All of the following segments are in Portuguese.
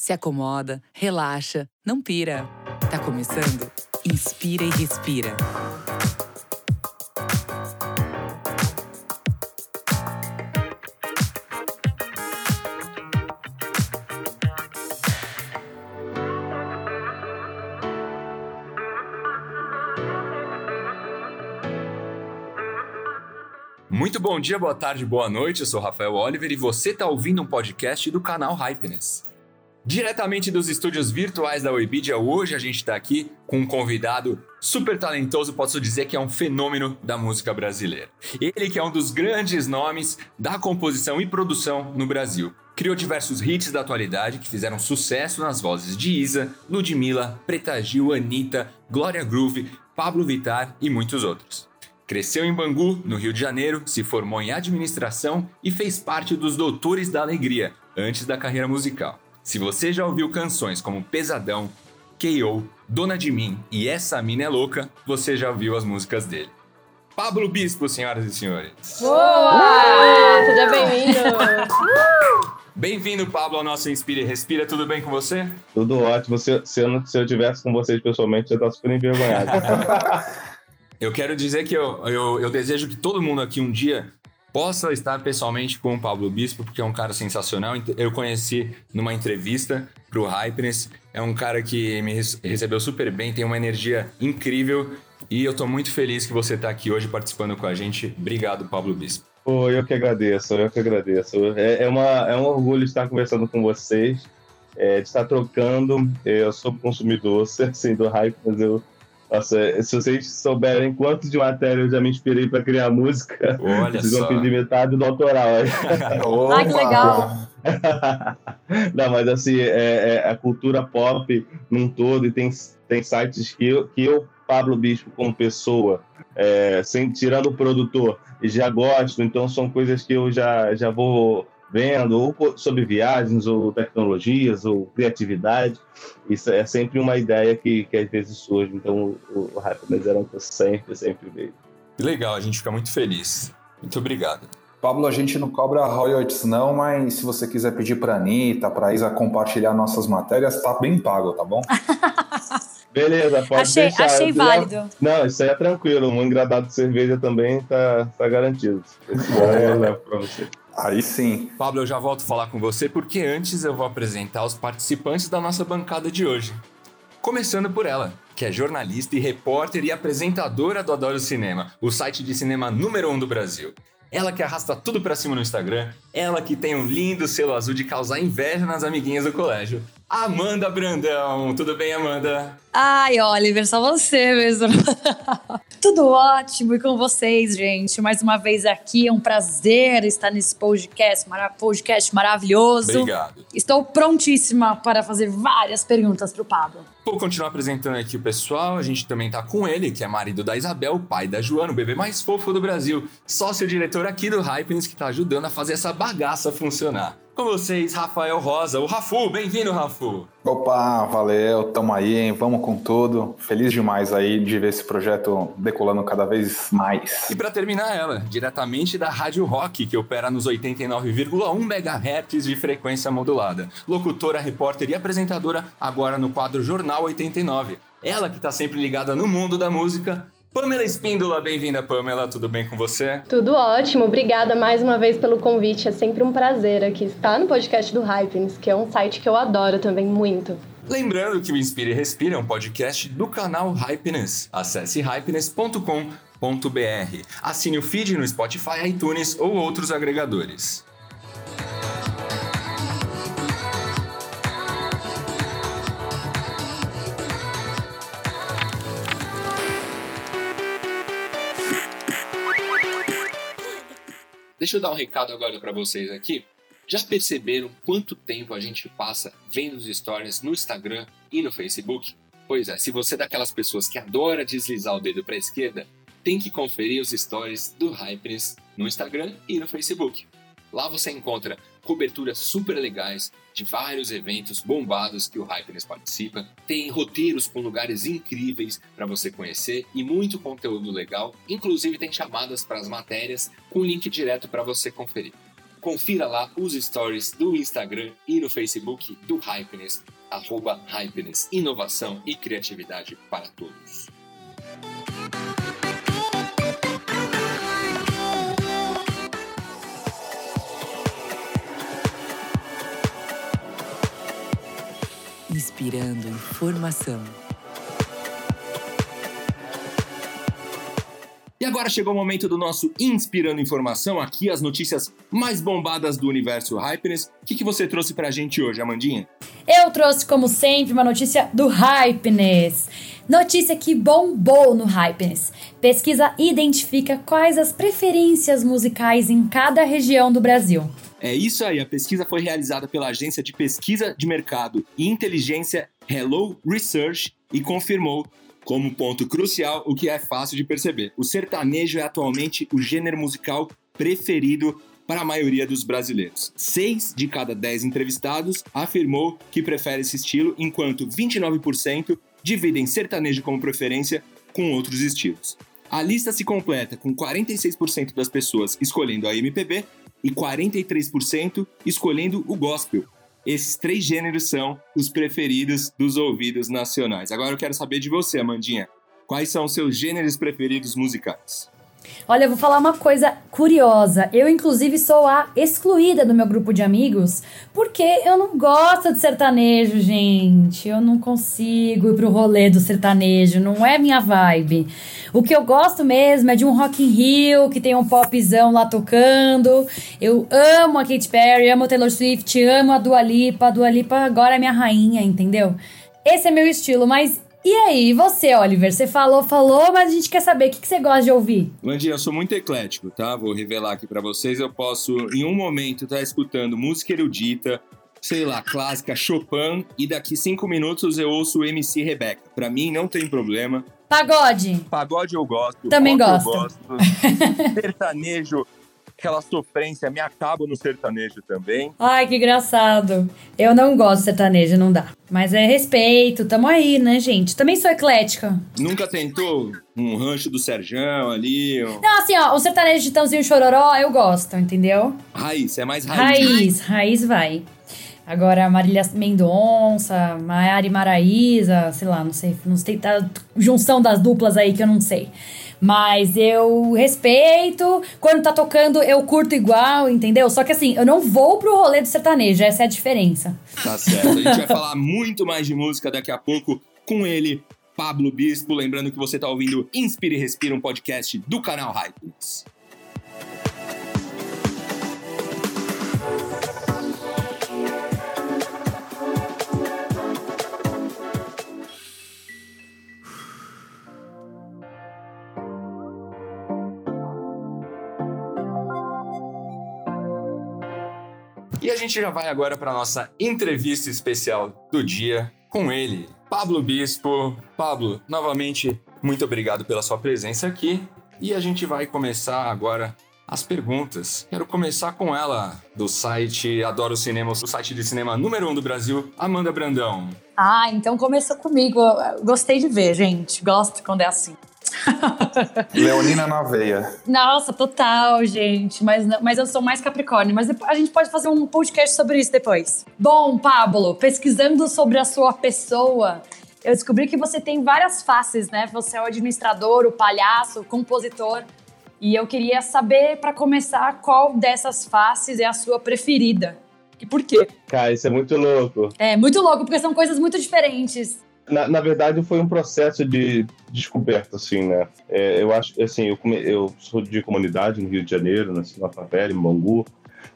se acomoda, relaxa, não pira. Tá começando? Inspira e respira. Muito bom dia, boa tarde, boa noite. Eu sou Rafael Oliver e você está ouvindo um podcast do canal Hypeness. Diretamente dos estúdios virtuais da Webidia, hoje a gente está aqui com um convidado super talentoso, posso dizer que é um fenômeno da música brasileira. Ele que é um dos grandes nomes da composição e produção no Brasil. Criou diversos hits da atualidade que fizeram sucesso nas vozes de Isa, Ludmilla, Preta Gil, Anitta, Glória Groove, Pablo Vittar e muitos outros. Cresceu em Bangu, no Rio de Janeiro, se formou em administração e fez parte dos Doutores da Alegria antes da carreira musical. Se você já ouviu canções como Pesadão, K.O., Dona de Mim e Essa Mina é Louca, você já ouviu as músicas dele. Pablo Bispo, senhoras e senhores. Boa! Seja bem-vindo! Bem-vindo, Pablo, ao nosso Inspire e Respira. Tudo bem com você? Tudo ótimo. Se, se, eu, se eu tivesse com vocês pessoalmente, eu estava super envergonhado. Eu quero dizer que eu, eu, eu, desejo que todo mundo aqui um dia possa estar pessoalmente com o Pablo Bispo, porque é um cara sensacional. Eu conheci numa entrevista para o Hypeness. É um cara que me recebeu super bem, tem uma energia incrível. E eu estou muito feliz que você está aqui hoje participando com a gente. Obrigado, Pablo Bispo. Pô, eu que agradeço, eu que agradeço. É, é, uma, é um orgulho estar conversando com vocês, é, de estar trocando. Eu sou consumidor, assim, do Hypeness. Eu nossa, se vocês souberem quanto de matéria eu já me inspirei para criar música, Olha vocês só. vão pedir metade do autoral. Ai, que legal! Não, mas assim, é, é, a cultura pop num todo, e tem, tem sites que eu, que eu, Pablo Bispo, como pessoa, é, sem, tirando o produtor, já gosto, então são coisas que eu já, já vou vendo, ou sobre viagens, ou tecnologias, ou criatividade. Isso é sempre uma ideia que, que às vezes surge. Então, o, o Happiness era um que eu sempre, sempre vejo. Legal, a gente fica muito feliz. Muito obrigado. Pablo, a gente não cobra royalties não, mas se você quiser pedir para Anitta, para Isa compartilhar nossas matérias, tá bem pago, tá bom? Beleza, pode achei, deixar. Achei válido. Não, isso aí é tranquilo. Um engradado de cerveja também tá, tá garantido. Esse eu levo pra você. Aí sim. Pablo, eu já volto a falar com você porque antes eu vou apresentar os participantes da nossa bancada de hoje. Começando por ela, que é jornalista e repórter e apresentadora do Adoro Cinema, o site de cinema número um do Brasil. Ela que arrasta tudo pra cima no Instagram, ela que tem um lindo selo azul de causar inveja nas amiguinhas do colégio. Amanda Brandão, tudo bem, Amanda? Ai, Oliver, só você mesmo. Tudo ótimo e com vocês, gente. Mais uma vez aqui, é um prazer estar nesse podcast, mara podcast maravilhoso. Obrigado. Estou prontíssima para fazer várias perguntas para o Pablo. Vou continuar apresentando aqui o pessoal. A gente também tá com ele, que é marido da Isabel, pai da Joana, o bebê mais fofo do Brasil, sócio-diretor aqui do Hypens, que tá ajudando a fazer essa bagaça funcionar. Com vocês, Rafael Rosa, o Rafu. Bem-vindo, Rafu. Opa, valeu, tamo aí, hein? Vamos com tudo. Feliz demais aí de ver esse projeto decolando cada vez mais. E para terminar ela, diretamente da Rádio Rock, que opera nos 89,1 MHz de frequência modulada. Locutora, repórter e apresentadora, agora no quadro Jornal 89. Ela que tá sempre ligada no mundo da música, Pamela Espíndola, bem-vinda, Pamela. Tudo bem com você? Tudo ótimo, obrigada mais uma vez pelo convite. É sempre um prazer aqui estar no podcast do Hypens, que é um site que eu adoro também muito. Lembrando que o Inspire e Respira é um podcast do canal Hypeness. Acesse hypeness.com.br. Assine o feed no Spotify, iTunes ou outros agregadores. Deixa eu dar um recado agora para vocês aqui. Já perceberam quanto tempo a gente passa vendo os stories no Instagram e no Facebook? Pois é, se você é daquelas pessoas que adora deslizar o dedo para a esquerda, tem que conferir os stories do Hypers no Instagram e no Facebook. Lá você encontra coberturas super legais de vários eventos bombados que o Hypers participa, tem roteiros com lugares incríveis para você conhecer e muito conteúdo legal, inclusive tem chamadas para as matérias com link direto para você conferir. Confira lá os stories do Instagram e no Facebook do Hypeness, arroba Hypeness, inovação e criatividade para todos. Inspirando informação. E agora chegou o momento do nosso Inspirando Informação, aqui as notícias mais bombadas do universo Hypeness. O que, que você trouxe pra gente hoje, Amandinha? Eu trouxe, como sempre, uma notícia do Hypeness. Notícia que bombou no Hypeness. Pesquisa identifica quais as preferências musicais em cada região do Brasil. É isso aí, a pesquisa foi realizada pela agência de pesquisa de mercado e inteligência Hello Research e confirmou como ponto crucial o que é fácil de perceber. O sertanejo é atualmente o gênero musical preferido para a maioria dos brasileiros. Seis de cada dez entrevistados afirmou que prefere esse estilo, enquanto 29% dividem sertanejo como preferência com outros estilos. A lista se completa com 46% das pessoas escolhendo a MPB e 43% escolhendo o gospel. Esses três gêneros são os preferidos dos ouvidos nacionais. Agora eu quero saber de você, Amandinha. Quais são os seus gêneros preferidos musicais? Olha, eu vou falar uma coisa curiosa. Eu, inclusive, sou a excluída do meu grupo de amigos porque eu não gosto de sertanejo, gente. Eu não consigo ir pro rolê do sertanejo, não é minha vibe. O que eu gosto mesmo é de um Rock in Rio, que tem um popzão lá tocando. Eu amo a Katy Perry, amo a Taylor Swift, amo a Dua Lipa. A Dua Lipa agora é minha rainha, entendeu? Esse é meu estilo, mas e aí, você, Oliver? Você falou, falou, mas a gente quer saber o que, que você gosta de ouvir. Landinha, eu sou muito eclético, tá? Vou revelar aqui para vocês. Eu posso, em um momento, estar tá escutando música erudita, sei lá, clássica Chopin, e daqui cinco minutos eu ouço o MC Rebeca. Pra mim, não tem problema. Pagode. Pagode eu gosto. Também gosto. Eu gosto. Sertanejo aquela sofrência, me acabo no sertanejo também. Ai, que engraçado. Eu não gosto de sertanejo, não dá. Mas é respeito, tamo aí, né, gente? Também sou eclética. Nunca tentou um rancho do Serjão ali? Um... Não, assim, ó, o sertanejo de Tãozinho Chororó eu gosto, entendeu? Raiz, é mais raiz. Raiz, raiz vai. Agora, Marília Mendonça, Maiara e Maraísa, sei lá, não sei, não sei, tá junção das duplas aí que eu não sei. Mas eu respeito, quando tá tocando eu curto igual, entendeu? Só que assim, eu não vou pro rolê do sertanejo, essa é a diferença. Tá certo. A gente vai falar muito mais de música daqui a pouco com ele, Pablo Bispo. Lembrando que você tá ouvindo Inspire e Respira, um podcast do canal Hypes. Gente já vai agora para nossa entrevista especial do dia com ele, Pablo Bispo. Pablo, novamente, muito obrigado pela sua presença aqui. E a gente vai começar agora as perguntas. Quero começar com ela, do site Adoro Cinema, o site de cinema número um do Brasil, Amanda Brandão. Ah, então começou comigo. Gostei de ver, gente. Gosto quando é assim. Leonina na veia. Nossa, total, gente. Mas, mas eu sou mais Capricórnio. Mas a gente pode fazer um podcast sobre isso depois. Bom, Pablo, pesquisando sobre a sua pessoa, eu descobri que você tem várias faces, né? Você é o administrador, o palhaço, o compositor. E eu queria saber, para começar, qual dessas faces é a sua preferida. E por quê? Cara, isso é muito louco. É, muito louco, porque são coisas muito diferentes na, na, verdade, foi um processo de descoberta, assim, né? É, eu acho, assim, eu, eu sou de comunidade no Rio de Janeiro, na favela, em Bangu.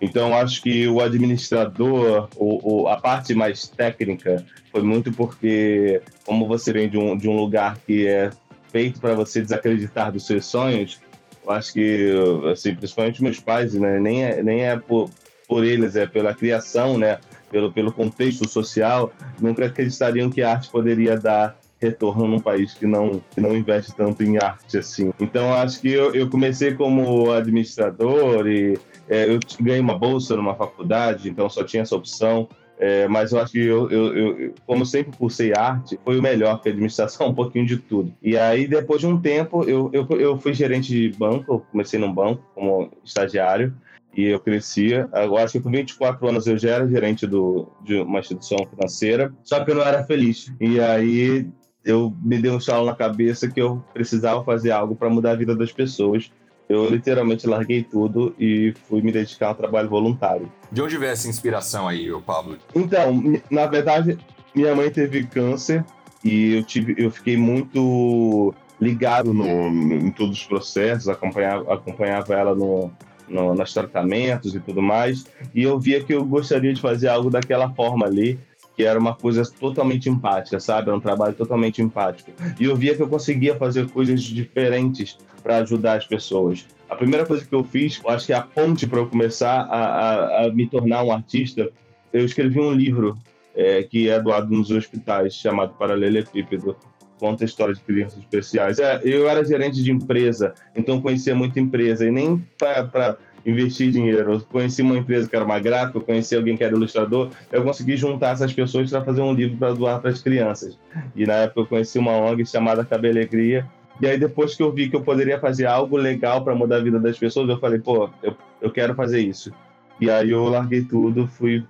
Então, acho que o administrador, o, o, a parte mais técnica, foi muito porque, como você vem de um, de um lugar que é feito para você desacreditar dos seus sonhos, eu acho que, assim, principalmente meus pais, né? Nem é, nem é por, por eles, é pela criação, né? Pelo, pelo contexto social, nunca acreditariam que a arte poderia dar retorno num país que não, que não investe tanto em arte assim. Então, acho que eu, eu comecei como administrador e é, eu ganhei uma bolsa numa faculdade, então só tinha essa opção. É, mas eu acho que eu, eu, eu, como sempre cursei arte, foi o melhor, que a administração, um pouquinho de tudo. E aí, depois de um tempo, eu, eu, eu fui gerente de banco, comecei num banco como estagiário, e eu crescia. Agora, acho que com 24 anos eu já era gerente do, de uma instituição financeira, só que eu não era feliz. E aí eu me dei um estalo na cabeça que eu precisava fazer algo para mudar a vida das pessoas. Eu literalmente larguei tudo e fui me dedicar ao trabalho voluntário. De onde veio essa inspiração aí, Pablo? Então, na verdade, minha mãe teve câncer e eu, tive, eu fiquei muito ligado no, no, em todos os processos, acompanhava, acompanhava ela no, no, nos tratamentos e tudo mais, e eu via que eu gostaria de fazer algo daquela forma ali, que era uma coisa totalmente empática, sabe? Era um trabalho totalmente empático. E eu via que eu conseguia fazer coisas diferentes para ajudar as pessoas. A primeira coisa que eu fiz, eu acho que é a ponte para eu começar a, a, a, me tornar um artista, eu escrevi um livro é, que é doado nos hospitais, chamado Paralelepípedo, conta a história de crianças especiais. É, eu era gerente de empresa, então conhecia muita empresa, e nem para investir dinheiro. Eu conheci uma empresa que era uma gráfica, eu conheci alguém que era ilustrador, eu consegui juntar essas pessoas para fazer um livro para doar para as crianças. E na época eu conheci uma ONG chamada Cabelegria, e aí depois que eu vi que eu poderia fazer algo legal para mudar a vida das pessoas, eu falei, pô, eu, eu quero fazer isso. E aí eu larguei tudo, fui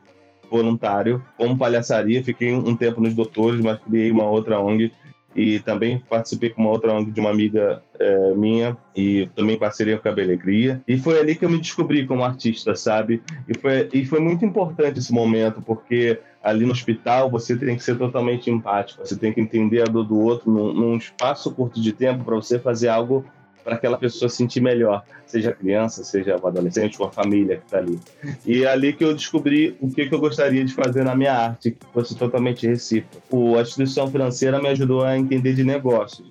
voluntário, como palhaçaria, fiquei um tempo nos doutores, mas criei uma outra ONG e também participei com uma outra ONG de uma amiga é, minha e também parceria com a Alegria. E foi ali que eu me descobri como artista, sabe? E foi, e foi muito importante esse momento, porque ali no hospital você tem que ser totalmente empático, você tem que entender a dor do outro num, num espaço curto de tempo para você fazer algo para aquela pessoa se sentir melhor, seja criança, seja um adolescente ou a família que está ali. E é ali que eu descobri o que, que eu gostaria de fazer na minha arte, que fosse totalmente recíproco. A instituição financeira me ajudou a entender de negócios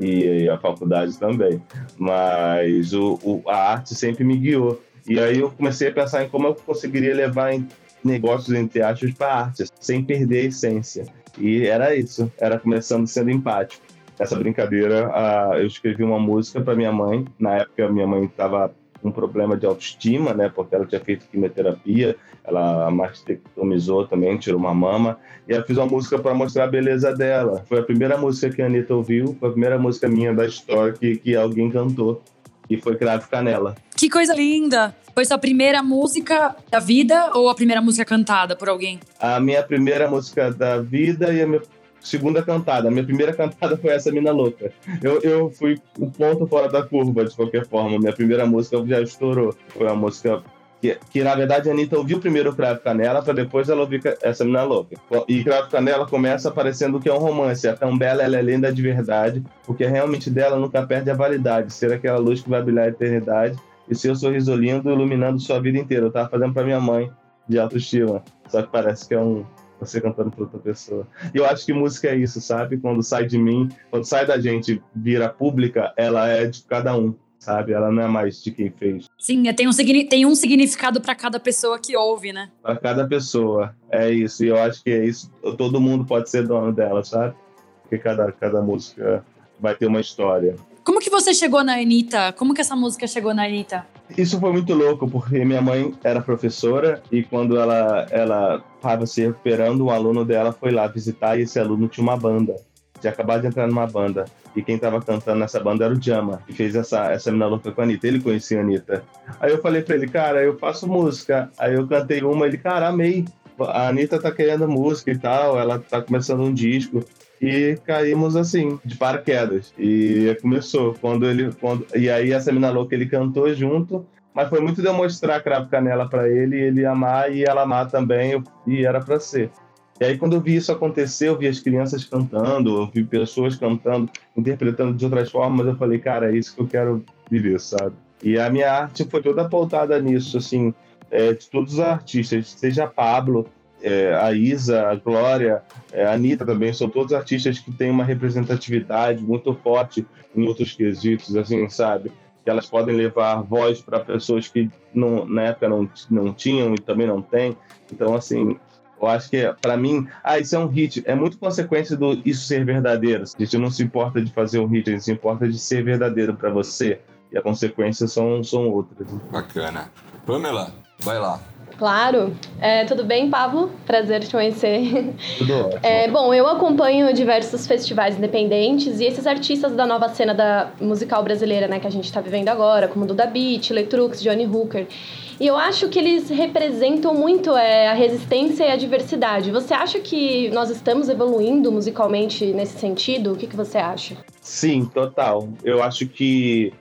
e a faculdade também, mas o, o, a arte sempre me guiou. E aí eu comecei a pensar em como eu conseguiria levar negócios entre aspas para arte, sem perder a essência. E era isso, era começando sendo empático essa brincadeira, eu escrevi uma música para minha mãe. Na época, minha mãe estava com um problema de autoestima, né? Porque ela tinha feito quimioterapia, ela mastectomizou também, tirou uma mama. E eu fiz uma música para mostrar a beleza dela. Foi a primeira música que a Anitta ouviu, foi a primeira música minha da história que, que alguém cantou. E foi Cravo Canela. Que coisa linda! Foi sua primeira música da vida ou a primeira música cantada por alguém? A minha primeira música da vida e a minha segunda cantada. Minha primeira cantada foi essa Mina Louca. Eu, eu fui um ponto fora da curva, de qualquer forma. Minha primeira música já estourou. Foi uma música que, que na verdade a Anitta ouviu primeiro o Cravo Canela, para depois ela ouvir essa Mina Louca. E Cravo Canela começa aparecendo que é um romance. É tão bela, ela é linda de verdade, porque realmente dela nunca perde a validade. Ser aquela luz que vai brilhar a eternidade e seu sorriso lindo iluminando sua vida inteira. Eu tava fazendo para minha mãe de autoestima. Só que parece que é um, você cantando para outra pessoa. E eu acho que música é isso, sabe? Quando sai de mim, quando sai da gente, vira pública, ela é de cada um, sabe? Ela não é mais de quem fez. Sim, é, tem um, tem um significado para cada pessoa que ouve, né? Para cada pessoa, é isso. E eu acho que é isso. Todo mundo pode ser dono dela, sabe? Porque cada, cada música vai ter uma história. Como que você chegou na Anitta? Como que essa música chegou na Anitta? Isso foi muito louco, porque minha mãe era professora e quando ela ela estava se recuperando, um aluno dela foi lá visitar e esse aluno tinha uma banda. Tinha acabado de entrar numa banda. E quem estava cantando nessa banda era o Jama, que fez essa, essa mina louca com a Anitta. Ele conhecia a Anitta. Aí eu falei pra ele, cara, eu faço música. Aí eu cantei uma, ele, cara, amei. A Anitta tá querendo música e tal, ela tá começando um disco e caímos assim, de paraquedas. E começou. Quando ele. Quando, e aí essa mina louca ele cantou junto, mas foi muito de eu mostrar Cravo Canela para ele, ele amar e ela amar também, e era para ser. E aí, quando eu vi isso acontecer, eu vi as crianças cantando, eu vi pessoas cantando, interpretando de outras formas, eu falei, cara, é isso que eu quero viver, sabe? E a minha arte foi toda pautada nisso, assim, é, de todos os artistas, seja Pablo, é, a Isa, a Glória, é, a Anitta também, são todos artistas que têm uma representatividade muito forte em outros quesitos, assim, sabe? Que elas podem levar voz para pessoas que não, na época não, não tinham e também não têm. Então, assim, eu acho que, para mim, ah, isso é um hit. É muito consequência do isso ser verdadeiro. A gente não se importa de fazer um hit, a gente se importa de ser verdadeiro para você. E as consequências são, são outras. Bacana. Pamela, vai lá. Claro. É, tudo bem, Pablo? Prazer te conhecer. Tudo ótimo. É, bom, eu acompanho diversos festivais independentes e esses artistas da nova cena da musical brasileira, né, que a gente está vivendo agora, como Duda Beat, Letrux, Johnny Hooker. E eu acho que eles representam muito é, a resistência e a diversidade. Você acha que nós estamos evoluindo musicalmente nesse sentido? O que, que você acha? Sim, total. Eu acho que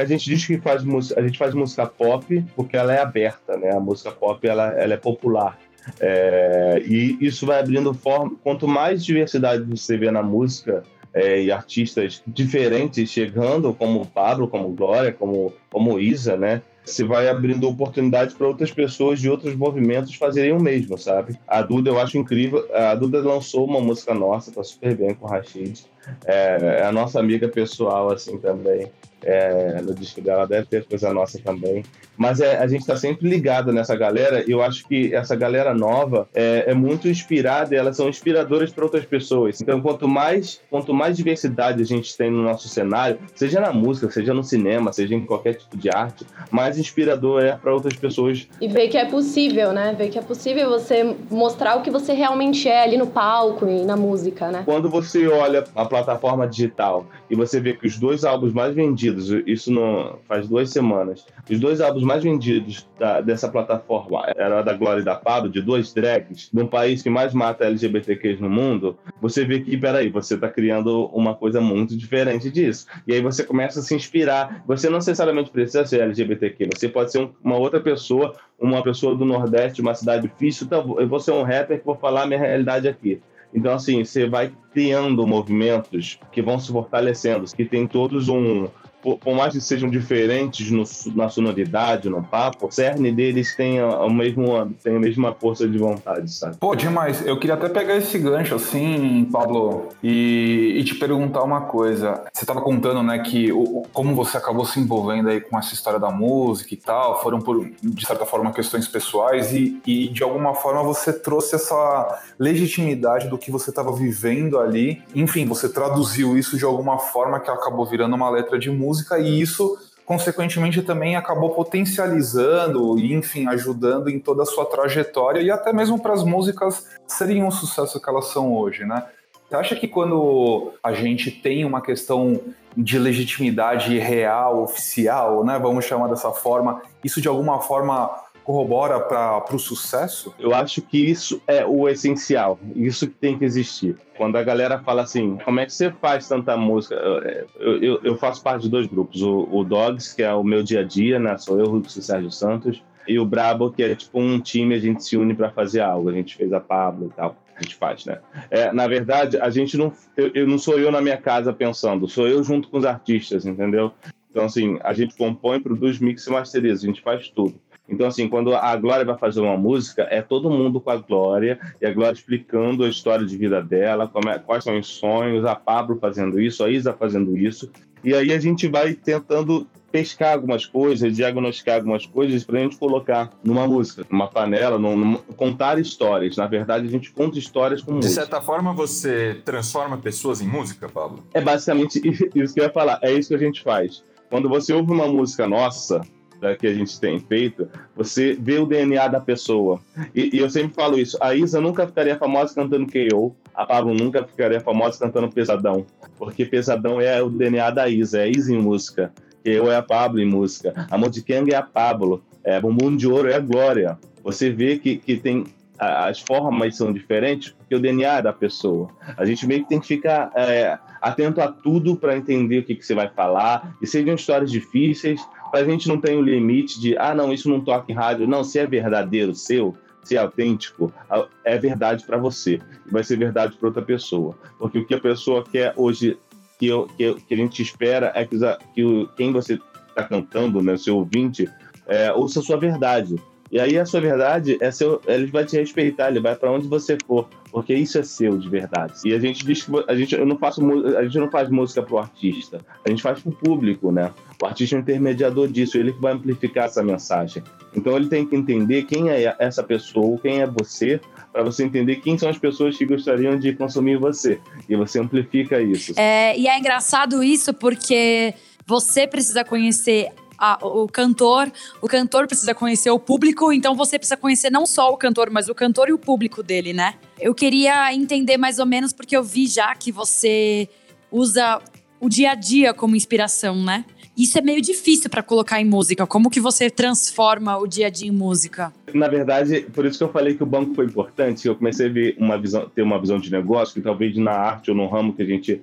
a gente diz que faz a gente faz música pop porque ela é aberta, né? A música pop ela, ela é popular. É, e isso vai abrindo forma. Quanto mais diversidade você vê na música é, e artistas diferentes chegando, como Pablo, como Glória, como, como Isa, né? Você vai abrindo oportunidade para outras pessoas de outros movimentos fazerem o mesmo, sabe? A Duda eu acho incrível. A Duda lançou uma música nossa, tá super bem com o Rashid. É, é a nossa amiga pessoal, assim, também é, no disco dela, deve ter coisa nossa também. Mas é, a gente está sempre ligado nessa galera e eu acho que essa galera nova é, é muito inspirada e elas são inspiradoras para outras pessoas. Então, quanto mais, quanto mais diversidade a gente tem no nosso cenário, seja na música, seja no cinema, seja em qualquer tipo de arte, mais inspirador é para outras pessoas. E ver que é possível, né? Ver que é possível você mostrar o que você realmente é ali no palco e na música, né? Quando você olha a plataforma digital e você vê que os dois álbuns mais vendidos, isso não faz duas semanas, os dois álbuns mais vendidos da, dessa plataforma era da Glória e da Pablo, de duas drags, num país que mais mata LGBTQs no mundo, você vê que, peraí, você está criando uma coisa muito diferente disso. E aí você começa a se inspirar. Você não necessariamente precisa ser LGBTQ, você pode ser um, uma outra pessoa, uma pessoa do Nordeste, uma cidade difícil, então eu vou ser um rapper que vou falar a minha realidade aqui. Então, assim, você vai criando movimentos que vão se fortalecendo, que tem todos um, por, por, mais que sejam diferentes no, na sonoridade, no papo, o cerne deles tem a, a, mesmo, tem a mesma força de vontade, sabe? Pô, demais. Eu queria até pegar esse gancho, assim, Pablo, e, e te perguntar uma coisa. Você estava contando, né, que o, como você acabou se envolvendo aí com essa história da música e tal, foram, por, de certa forma, questões pessoais e, e de alguma forma você trouxe essa legitimidade do que você estava vivendo ali. Enfim, você traduziu isso de alguma forma que acabou virando uma letra de música música e isso consequentemente também acabou potencializando e enfim ajudando em toda a sua trajetória e até mesmo para as músicas serem um sucesso que elas são hoje, né? Você acha que quando a gente tem uma questão de legitimidade real, oficial, né, vamos chamar dessa forma, isso de alguma forma corrobora para o sucesso? Eu acho que isso é o essencial, isso que tem que existir. Quando a galera fala assim, como é que você faz tanta música? Eu, eu, eu faço parte de dois grupos, o, o, Dogs, que é o meu dia a dia, né? Sou eu, o Sérgio Santos, e o Brabo, que é tipo um time, a gente se une para fazer algo. A gente fez a Pablo e tal a gente faz, né? É, na verdade, a gente não. Eu, eu, não sou eu na minha casa pensando, sou eu junto com os artistas, entendeu? Então, assim, a gente compõe, produz, mix e masteriza, a gente faz tudo. Então, assim, quando a Glória vai fazer uma música, é todo mundo com a Glória, e a Glória explicando a história de vida dela, é, quais são os sonhos, a Pablo fazendo isso, a Isa fazendo isso. E aí a gente vai tentando pescar algumas coisas, diagnosticar algumas coisas para a gente colocar numa música, numa panela, num, num, contar histórias. Na verdade, a gente conta histórias com música. De certa forma, você transforma pessoas em música, Pablo? É basicamente isso que eu ia falar. É isso que a gente faz. Quando você ouve uma música nossa, que a gente tem feito, você vê o DNA da pessoa. E, e, eu sempre falo isso: a Isa nunca ficaria famosa cantando KO, a Pablo nunca ficaria famosa cantando Pesadão, porque Pesadão é o DNA da Isa, é a Isa em música, KO é a Pablo em música, a Kang é a Pablo, é, Bumbum de Ouro é a Glória. Você vê que, que tem as formas são diferentes porque o DNA é da pessoa. A gente meio que tem que ficar é, atento a tudo para entender o que, que você vai falar. E sejam histórias difíceis, a gente não tem o limite de, ah, não, isso não toca em rádio. Não, se é verdadeiro seu, se é autêntico, é verdade para você. Vai ser verdade para outra pessoa. Porque o que a pessoa quer hoje, que, eu, que, eu, que a gente espera, é que, que quem você está cantando, né, seu ouvinte, é, ouça a sua verdade. E aí a sua verdade é seu, ele vai te respeitar, ele vai para onde você for, porque isso é seu de verdade. E a gente diz a gente eu não faço a gente não faz música pro artista, a gente faz pro público, né? O artista é um intermediador disso, ele que vai amplificar essa mensagem. Então ele tem que entender quem é essa pessoa, quem é você, para você entender quem são as pessoas que gostariam de consumir você. E você amplifica isso. É, e é engraçado isso porque você precisa conhecer a, o cantor, o cantor precisa conhecer o público, então você precisa conhecer não só o cantor, mas o cantor e o público dele, né? Eu queria entender mais ou menos, porque eu vi já que você usa o dia a dia como inspiração, né? Isso é meio difícil para colocar em música. Como que você transforma o dia a dia em música? Na verdade, por isso que eu falei que o banco foi importante. Eu comecei a ver uma visão, ter uma visão de negócio que talvez na arte ou no ramo que a gente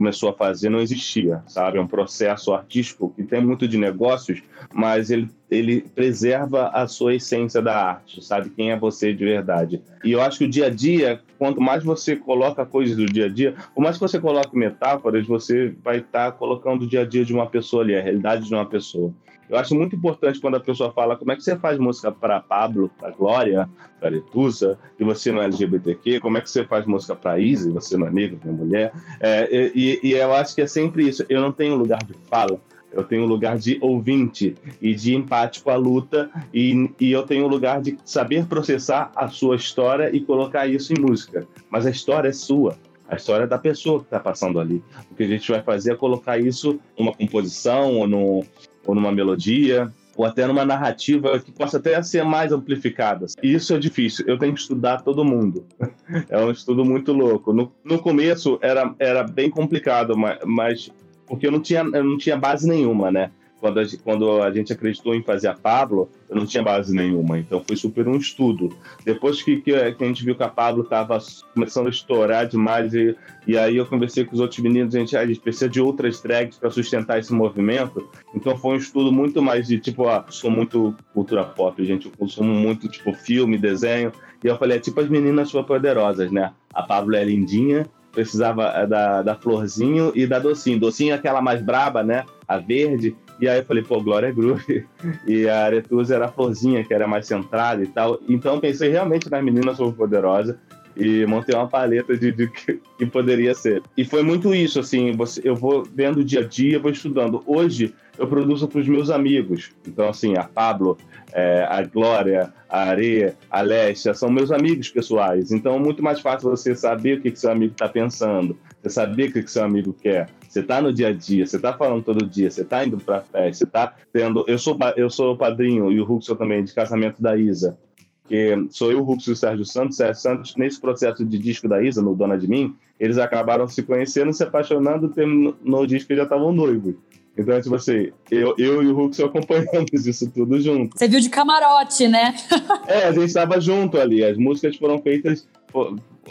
começou a fazer não existia, sabe? É um processo artístico que tem muito de negócios, mas ele, ele preserva a sua essência da arte, sabe? Quem é você de verdade. E eu acho que o dia a dia, quanto mais você coloca coisas do dia a dia, por mais que você coloque metáforas, você vai estar tá colocando o dia a dia de uma pessoa ali, a realidade de uma pessoa. Eu acho muito importante quando a pessoa fala como é que você faz música para Pablo, para Glória, para Letusa, e você não é LGBTQ, como é que você faz música para Izzy, você não é negro, não é mulher. É, e, e eu acho que é sempre isso. Eu não tenho lugar de fala, eu tenho um lugar de ouvinte e de empático à luta, e, e eu tenho um lugar de saber processar a sua história e colocar isso em música. Mas a história é sua. A história é da pessoa que está passando ali. O que a gente vai fazer é colocar isso numa composição ou, no, ou numa melodia, ou até numa narrativa que possa até ser mais amplificada. Isso é difícil, eu tenho que estudar todo mundo. é um estudo muito louco. No, no começo era, era bem complicado, mas, mas porque eu não, tinha, eu não tinha base nenhuma, né? Quando a, quando a gente acreditou em fazer a Pablo, eu não tinha base nenhuma, então foi super um estudo. Depois que, que, a gente viu que a Pablo estava começando a estourar demais, e, e aí eu conversei com os outros meninos, a gente, a gente precisa de outras drags para sustentar esse movimento, então foi um estudo muito mais de tipo, ah, sou muito cultura pop, gente, eu consumo muito tipo filme, desenho, e eu falei, é tipo as meninas poderosas, né? A Pablo é lindinha, precisava eh, da, da florzinho e da docinho. Docinho é aquela mais braba, né? A verde. E aí eu falei, pô, Glória Groove. E a Aretusa era a florzinha, que era mais centrada e tal. Então pensei realmente nas meninas poderosa e montei uma paleta de, de que poderia ser. E foi muito isso, assim, você, eu vou vendo o dia a dia, vou estudando. Hoje eu produzo para os meus amigos. Então, assim, a Pablo, é, a Glória, a Areia, a Lécia, são meus amigos pessoais. Então é muito mais fácil você saber o que, que seu amigo está pensando, você saber o que, que seu amigo quer. Você está no dia a dia, você está falando todo dia, você está indo para festa, você está tendo. Eu sou, eu sou padrinho e o Ruxel também de casamento da Isa que sou eu, o Rux e o Sérgio Santos. Sérgio Santos, nesse processo de disco da Isa, no Dona de Mim, eles acabaram se conhecendo, se apaixonando, terminou no disco que já estavam noivos. Então, tipo assim, eu, eu e o Rux acompanhamos isso tudo junto. Você viu de camarote, né? é, a gente estava junto ali. As músicas foram feitas.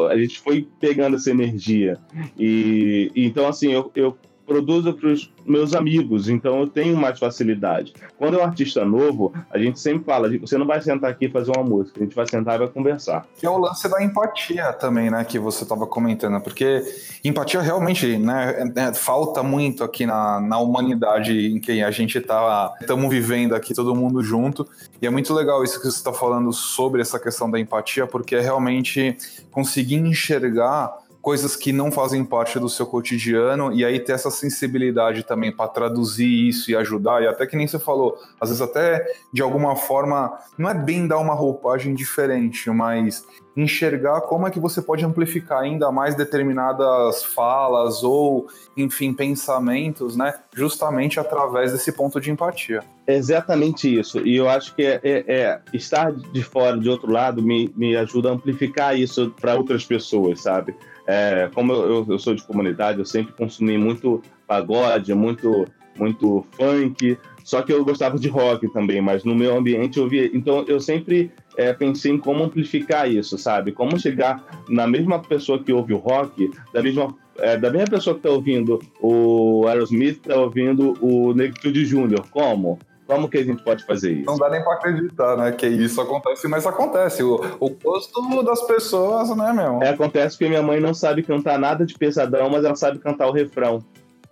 A gente foi pegando essa energia. E então, assim, eu, eu produzo para os meus amigos, então eu tenho mais facilidade. Quando é um artista novo, a gente sempre fala: você não vai sentar aqui e fazer uma música, a gente vai sentar e vai conversar. Que é o lance da empatia também, né, que você estava comentando, porque empatia realmente, né, é, é, falta muito aqui na, na humanidade em que a gente está estamos vivendo aqui todo mundo junto, e é muito legal isso que você está falando sobre essa questão da empatia, porque é realmente conseguir enxergar coisas que não fazem parte do seu cotidiano e aí ter essa sensibilidade também para traduzir isso e ajudar e até que nem você falou, às vezes até de alguma forma não é bem dar uma roupagem diferente, mas enxergar como é que você pode amplificar ainda mais determinadas falas ou, enfim, pensamentos, né? Justamente através desse ponto de empatia. É exatamente isso. E eu acho que é, é, é estar de fora, de outro lado, me, me ajuda a amplificar isso para outras pessoas, sabe? É, como eu, eu, sou de comunidade, eu sempre consumi muito pagode, muito, muito funk, só que eu gostava de rock também, mas no meu ambiente eu via. Então eu sempre é, pensei em como amplificar isso, sabe? Como chegar na mesma pessoa que ouve o rock, da mesma, é, da mesma pessoa que está ouvindo o Aerosmith, está ouvindo o Negritude Júnior. Como? Como que a gente pode fazer isso? Não dá nem para acreditar, né? Que isso acontece, mas acontece. O, o gosto das pessoas, né, meu? É, acontece que minha mãe não sabe cantar nada de pesadão, mas ela sabe cantar o refrão.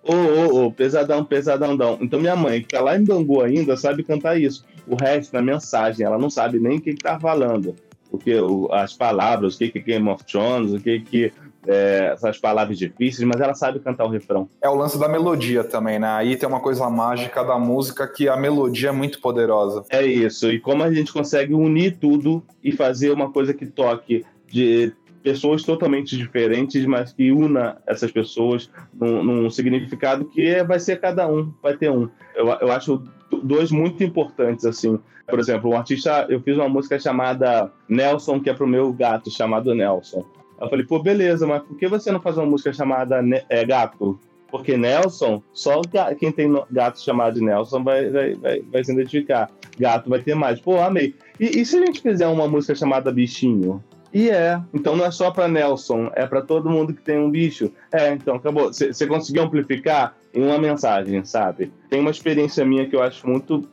Ô, ô, ô, pesadão, pesadão, dão. Então minha mãe, que tá lá em Bangu ainda, sabe cantar isso. O resto é mensagem, ela não sabe nem o que, que tá falando. O que, o, as palavras, o que, que é Game of Thrones, o que, que é, essas palavras difíceis, mas ela sabe cantar o refrão. É o lance da melodia também, né? Aí tem uma coisa mágica da música que a melodia é muito poderosa. É isso. E como a gente consegue unir tudo e fazer uma coisa que toque de pessoas totalmente diferentes, mas que una essas pessoas num, num significado que vai ser cada um, vai ter um. Eu, eu acho dois muito importantes, assim. Por exemplo, um artista, eu fiz uma música chamada Nelson, que é pro meu gato, chamado Nelson. Eu falei, pô, beleza, mas por que você não faz uma música chamada é, Gato? Porque Nelson, só quem tem gato chamado de Nelson vai, vai, vai, vai se identificar. Gato vai ter mais. Pô, amei. E, e se a gente fizer uma música chamada Bichinho? E é. Então não é só para Nelson, é para todo mundo que tem um bicho. É, então acabou. Você conseguiu amplificar em uma mensagem, sabe? Tem uma experiência minha que eu acho muito.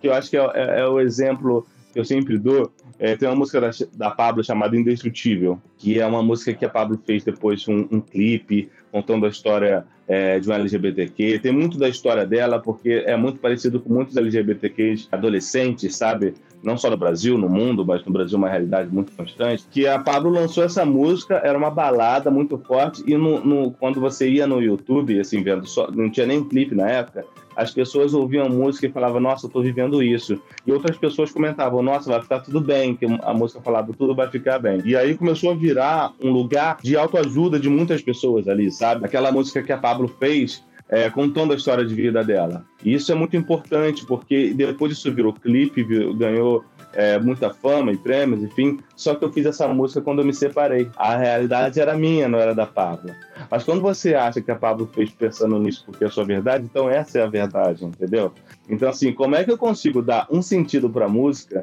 que eu acho que é, é, é o exemplo que eu sempre dou. É, tem uma música da, da Pablo chamada Indestrutível, que é uma música que a Pablo fez depois um, um clipe contando a história é, de um LGBTQ. Tem muito da história dela, porque é muito parecido com muitos LGBTQs adolescentes, sabe? Não só no Brasil, no mundo, mas no Brasil é uma realidade muito constante. Que a Pablo lançou essa música, era uma balada muito forte, e no, no, quando você ia no YouTube, assim, vendo só, não tinha nem clipe na época, as pessoas ouviam a música e falavam, nossa, eu tô vivendo isso. E outras pessoas comentavam, nossa, vai ficar tudo bem, que a música falava, tudo vai ficar bem. E aí começou a virar um lugar de autoajuda de muitas pessoas ali, sabe? Aquela música que a Pablo fez, é, contando a história de vida dela. E isso é muito importante, porque depois isso virou clipe, ganhou é, muita fama e prêmios, enfim. Só que eu fiz essa música quando eu me separei. A realidade era minha, não era da Pablo. Mas quando você acha que a Pablo fez pensando nisso porque é a sua verdade, então essa é a verdade, entendeu? Então, assim, como é que eu consigo dar um sentido para a música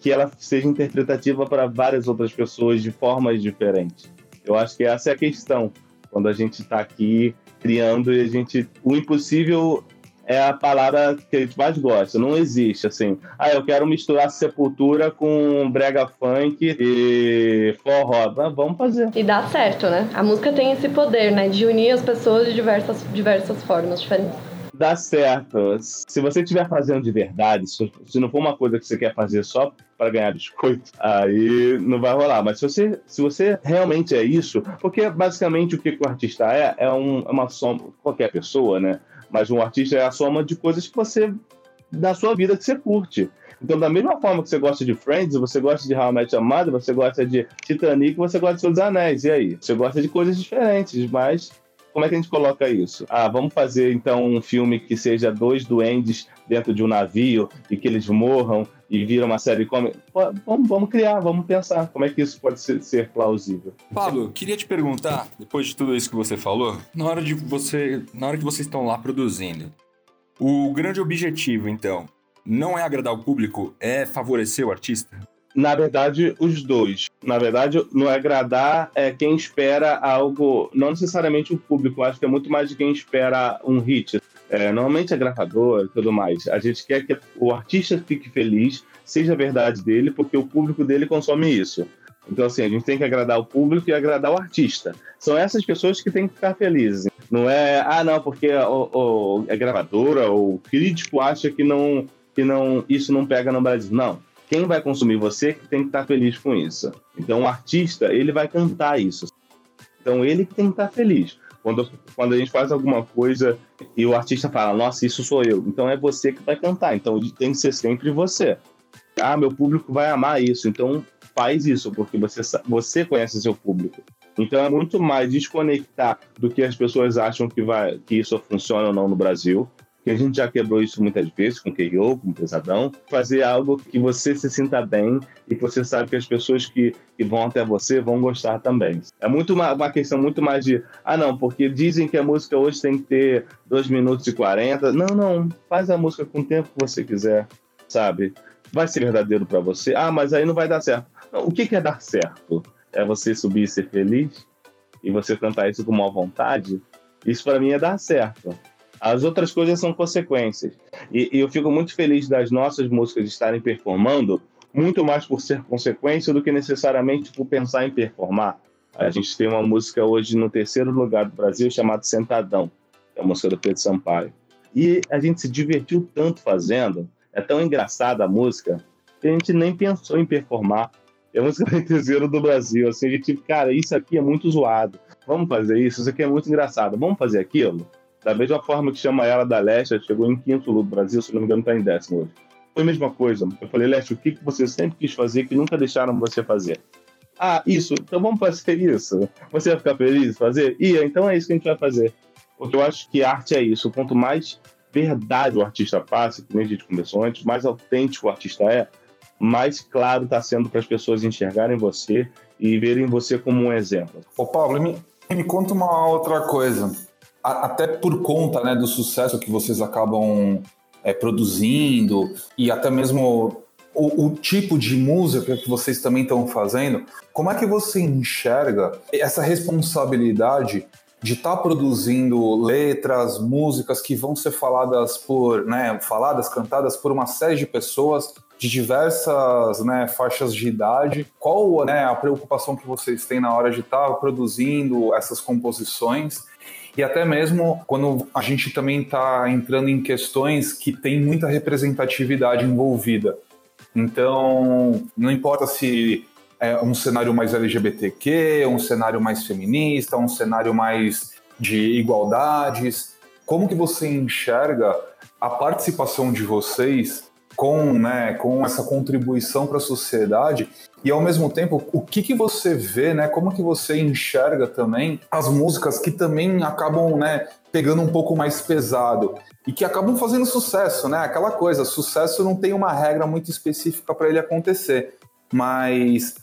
que ela seja interpretativa para várias outras pessoas de formas diferentes? Eu acho que essa é a questão quando a gente está aqui criando e a gente. O impossível é a palavra que a gente mais gosta. Não existe assim. Ah, eu quero misturar sepultura com brega funk e forró. Ah, vamos fazer. E dá certo, né? A música tem esse poder, né? De unir as pessoas de diversas, diversas formas diferentes. Dá certo. Se você estiver fazendo de verdade, se não for uma coisa que você quer fazer só para ganhar biscoito, aí não vai rolar. Mas se você, se você realmente é isso, porque basicamente o que o artista é, é, um, é uma soma, qualquer pessoa, né? Mas um artista é a soma de coisas que você, da sua vida, que você curte. Então, da mesma forma que você gosta de Friends, você gosta de How I Mother, você gosta de Titanic, você gosta de Seus Anéis. E aí? Você gosta de coisas diferentes, mas como é que a gente coloca isso? Ah, vamos fazer então um filme que seja dois duendes dentro de um navio e que eles morram e viram uma série como. Vamos, vamos criar, vamos pensar como é que isso pode ser, ser, plausível. Pablo, queria te perguntar, depois de tudo isso que você falou, na hora de você. Na hora que vocês estão lá produzindo, o grande objetivo, então, não é agradar o público, é favorecer o artista? Na verdade, os dois. Na verdade, não é agradar é quem espera algo, não necessariamente o público, acho que é muito mais de quem espera um hit. É, normalmente é gravador e tudo mais. A gente quer que o artista fique feliz, seja a verdade dele, porque o público dele consome isso. Então, assim, a gente tem que agradar o público e agradar o artista. São essas pessoas que têm que ficar felizes. Não é, ah, não, porque o, a gravadora ou o crítico acha que não, que não, isso não pega no Brasil. Não quem vai consumir você que tem que estar feliz com isso. Então, o artista, ele vai cantar isso. Então, ele que tem que estar feliz. Quando, quando a gente faz alguma coisa e o artista fala, nossa, isso sou eu. Então, é você que vai cantar. Então, tem que ser sempre você. Ah, meu público vai amar isso. Então, faz isso, porque você, você conhece seu público. Então, é muito mais desconectar do que as pessoas acham que, vai, que isso funciona ou não no Brasil que a gente já quebrou isso muitas vezes com K.O., com Pesadão, fazer algo que você se sinta bem e que você sabe que as pessoas que, que vão até você vão gostar também. É muito uma, uma, questão muito mais de, ah não, porque dizem que a música hoje tem que ter 2 minutos e 40. Não, não, faz a música com o tempo que você quiser, sabe? Vai ser verdadeiro para você. Ah, mas aí não vai dar certo. Não, o que, que é dar certo? É você subir e ser feliz? E você cantar isso com má vontade? Isso para mim é dar certo. As outras coisas são consequências. E, e eu fico muito feliz das nossas músicas estarem performando, muito mais por ser consequência do que necessariamente por pensar em performar. A gente tem uma música hoje no terceiro lugar do Brasil chamada Sentadão, que é a música do Pedro Sampaio. E a gente se divertiu tanto fazendo, é tão engraçada a música, que a gente nem pensou em performar. É a música do terceiro do Brasil. Assim, a gente, cara, isso aqui é muito zoado. Vamos fazer isso, isso aqui é muito engraçado. Vamos fazer aquilo? Da mesma forma que chama ela da Leste, chegou em quinto lugar do Brasil, se não me engano, está em décimo hoje. Foi a mesma coisa. Eu falei, Leste, o que você sempre quis fazer que nunca deixaram você fazer? Ah, isso, então vamos fazer isso. Você vai ficar feliz fazer? Ia, então é isso que a gente vai fazer. Porque eu acho que arte é isso. Quanto mais verdade o artista passa, que nem a gente conversou antes, mais autêntico o artista é, mais claro está sendo para as pessoas enxergarem você e verem você como um exemplo. Ô Paulo, me, me conta uma outra coisa. A, até por conta né, do sucesso que vocês acabam é, produzindo e até mesmo o, o, tipo de música que vocês também estão fazendo, como é que você enxerga essa responsabilidade de estar tá produzindo letras, músicas que vão ser faladas por, né, faladas, cantadas por uma série de pessoas de diversas né, faixas de idade. Qual né, a preocupação que vocês têm na hora de estar tá produzindo essas composições? E até mesmo quando a gente também está entrando em questões que tem muita representatividade envolvida. Então, não importa se é um cenário mais LGBTQ, um cenário mais feminista, um cenário mais de igualdades. Como que você enxerga a participação de vocês com, né, com essa contribuição para a sociedade e ao mesmo tempo o que, que você vê, né, como que você enxerga também as músicas que também acabam, né, pegando um pouco mais pesado e que acabam fazendo sucesso, né? Aquela coisa, sucesso não tem uma regra muito específica para ele acontecer, mas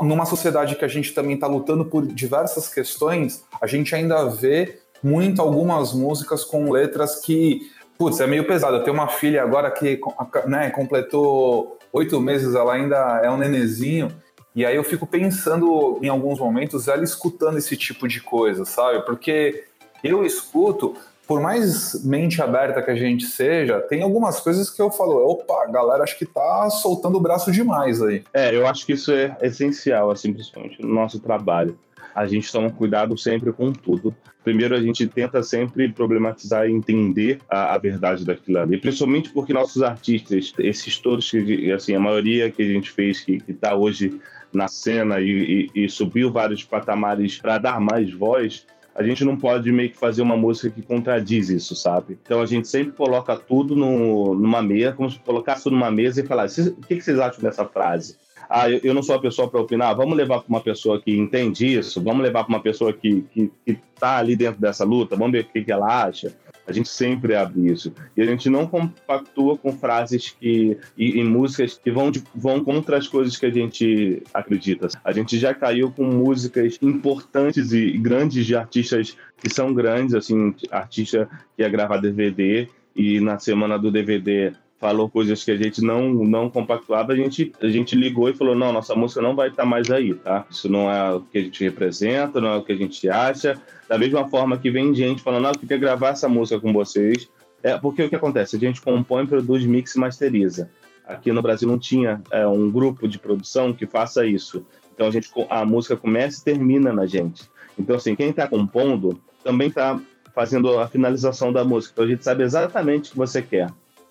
numa sociedade que a gente também está lutando por diversas questões, a gente ainda vê muito algumas músicas com letras que, putz, é meio pesado. Eu tenho uma filha agora que né, completou oito meses, ela ainda é um nenezinho, e aí eu fico pensando em alguns momentos ela escutando esse tipo de coisa, sabe? Porque eu escuto, por mais mente aberta que a gente seja, tem algumas coisas que eu falo, opa, galera acho que tá soltando o braço demais aí. É, eu acho que isso é essencial, assim, principalmente no nosso trabalho. A gente toma cuidado sempre com tudo. Primeiro, a gente tenta sempre problematizar e entender a, a verdade daquilo ali, principalmente porque nossos artistas, esses todos, que, assim, a maioria que a gente fez, que está hoje na cena e, e, e subiu vários patamares para dar mais voz, a gente não pode meio que fazer uma música que contradiz isso, sabe? Então a gente sempre coloca tudo no, numa mesa, como se colocasse tudo numa mesa e falar: o que, que vocês acham dessa frase? Ah, eu, não sou a pessoa para opinar, vamos levar para uma pessoa que entende isso, vamos levar para uma pessoa que, que, que tá ali dentro dessa luta, vamos ver o que, que ela acha. A gente sempre abre isso. E a gente não compactua com frases que e, e, músicas que vão, de, vão contra as coisas que a gente acredita. A gente já caiu com músicas importantes e grandes de artistas que são grandes, assim, artista que ia gravar DVD e na semana do DVD falou coisas que a gente não não compactuava, a gente a gente ligou e falou: "Não, nossa música não vai estar mais aí, tá? Isso não é o que a gente representa, não é o que a gente acha". Da mesma forma que vem gente falando: "Não, eu queria gravar essa música com vocês". É porque o que acontece? A gente compõe, produz, mix e masteriza. Aqui no Brasil não tinha é, um grupo de produção que faça isso. Então a gente a música começa e termina na gente. Então assim, quem está compondo também está fazendo a finalização da música. Então a gente sabe exatamente o que você quer.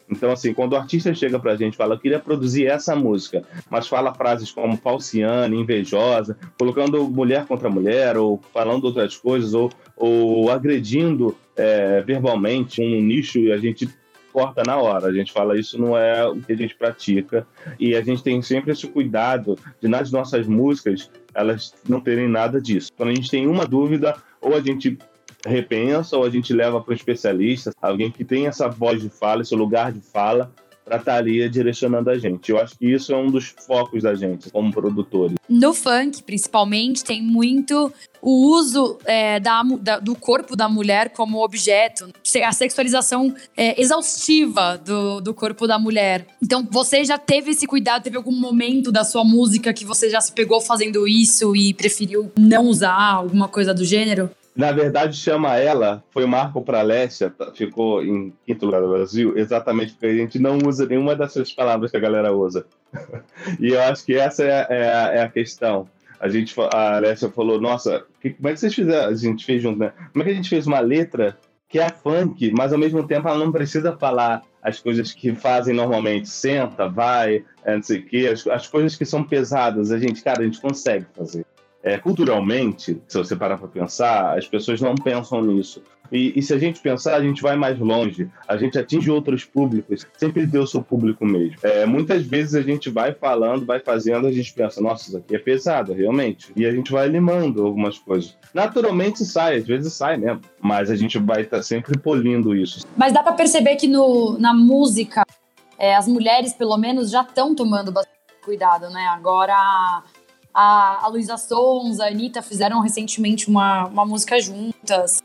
Então, assim, quando o artista chega pra gente e fala, eu queria produzir essa música, mas fala frases como falciane, invejosa, colocando mulher contra mulher, ou falando outras coisas, ou, ou agredindo é, verbalmente um nicho, e a gente corta na hora. A gente fala, isso não é o que a gente pratica. E a gente tem sempre esse cuidado de, nas nossas músicas, elas não terem nada disso. Quando a gente tem uma dúvida, ou a gente repensa ou a gente leva para um especialista, alguém que tem essa voz de fala, esse lugar de fala, para estar tá ali direcionando a gente. Eu acho que isso é um dos focos da gente como produtores. No funk, principalmente, tem muito o uso é, da, da, do corpo da mulher como objeto, a sexualização é, exaustiva do, do corpo da mulher. Então, você já teve esse cuidado? Teve algum momento da sua música que você já se pegou fazendo isso e preferiu não usar alguma coisa do gênero? Na verdade, chama ela, foi marco para a Lécia, tá, ficou em quinto lugar no Brasil, exatamente porque a gente não usa nenhuma dessas palavras que a galera usa. e eu acho que essa é, é, a, é a questão. A gente, a Alessia falou, nossa, que, como é que vocês fizeram? A gente fez junto, né? Como é que a gente fez uma letra que é funk, mas ao mesmo tempo ela não precisa falar as coisas que fazem normalmente, senta, vai, é, não sei o quê, as, as coisas que são pesadas, a gente, cara, a gente consegue fazer. É, culturalmente, se você parar para pensar, as pessoas não pensam nisso. E, e, se a gente pensar, a gente vai mais longe, a gente atinge outros públicos, sempre deu o seu público mesmo. É, muitas vezes a gente vai falando, vai fazendo, a gente pensa, nossa, isso aqui é pesado, realmente. E a gente vai limando algumas coisas. Naturalmente sai, às vezes sai mesmo, mas a gente vai estar tá sempre polindo isso. Mas dá para perceber que no, na música, é, as mulheres, pelo menos, já estão tomando bastante cuidado, né? Agora a, a Luísa Sons, a Anitta fizeram recentemente uma, uma música juntas,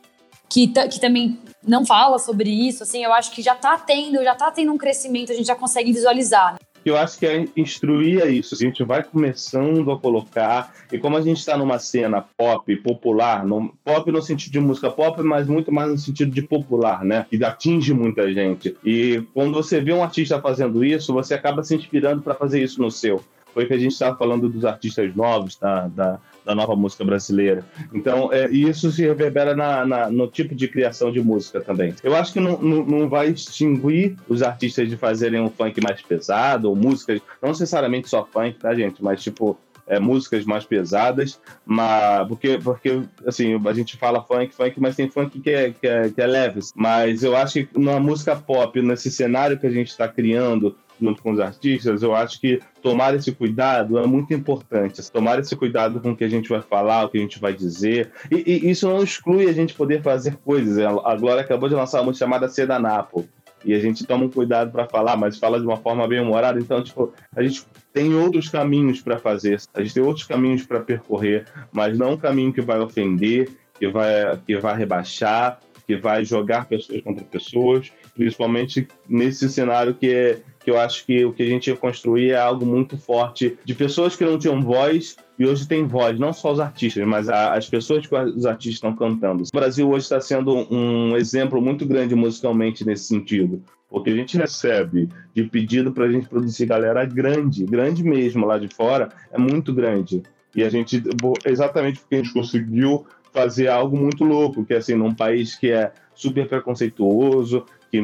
que, que também não fala sobre isso, assim, eu acho que já tá tendo, já tá tendo um crescimento, a gente já consegue visualizar. Né? eu acho que é instruir isso. A gente vai começando a colocar. E como a gente está numa cena pop, popular, no, pop no sentido de música pop, mas muito mais no sentido de popular, né? Que atinge muita gente. E quando você vê um artista fazendo isso, você acaba se inspirando para fazer isso no seu foi que a gente estava falando dos artistas novos, da, da, nova música brasileira. Então, é, isso se reverbera na, na, no tipo de criação de música também. Eu acho que não, não, não, vai extinguir os artistas de fazerem um funk mais pesado, ou músicas, não necessariamente só funk, tá, gente? Mas, tipo, é, músicas mais pesadas, mas porque, porque assim, a gente fala funk, funk, mas tem funk que é, que é, que é leves. Mas eu acho que na música pop, nesse cenário que a gente está criando, junto com os artistas, eu acho que tomar esse cuidado é muito importante. Tomar esse cuidado com o que a gente vai falar, o que a gente vai dizer. E, e isso não exclui a gente poder fazer coisas. A Glória acabou de lançar uma música chamada Seda Napo. E a gente toma um cuidado para falar, mas fala de uma forma bem humorada. Então, tipo, a gente tem outros caminhos para fazer, a gente tem outros caminhos para percorrer, mas não um caminho que vai ofender, que vai, que vai rebaixar, que vai jogar pessoas contra pessoas, principalmente nesse cenário que é que eu acho que o que a gente ia construir é algo muito forte de pessoas que não tinham voz e hoje tem voz, não só os artistas, mas a, as pessoas que os artistas estão cantando. O Brasil hoje está sendo um exemplo muito grande musicalmente nesse sentido. O que a gente recebe de pedido para a gente produzir galera grande, grande mesmo lá de fora, é muito grande. E a gente, exatamente porque a gente conseguiu fazer algo muito louco, que é assim, num país que é super preconceituoso, que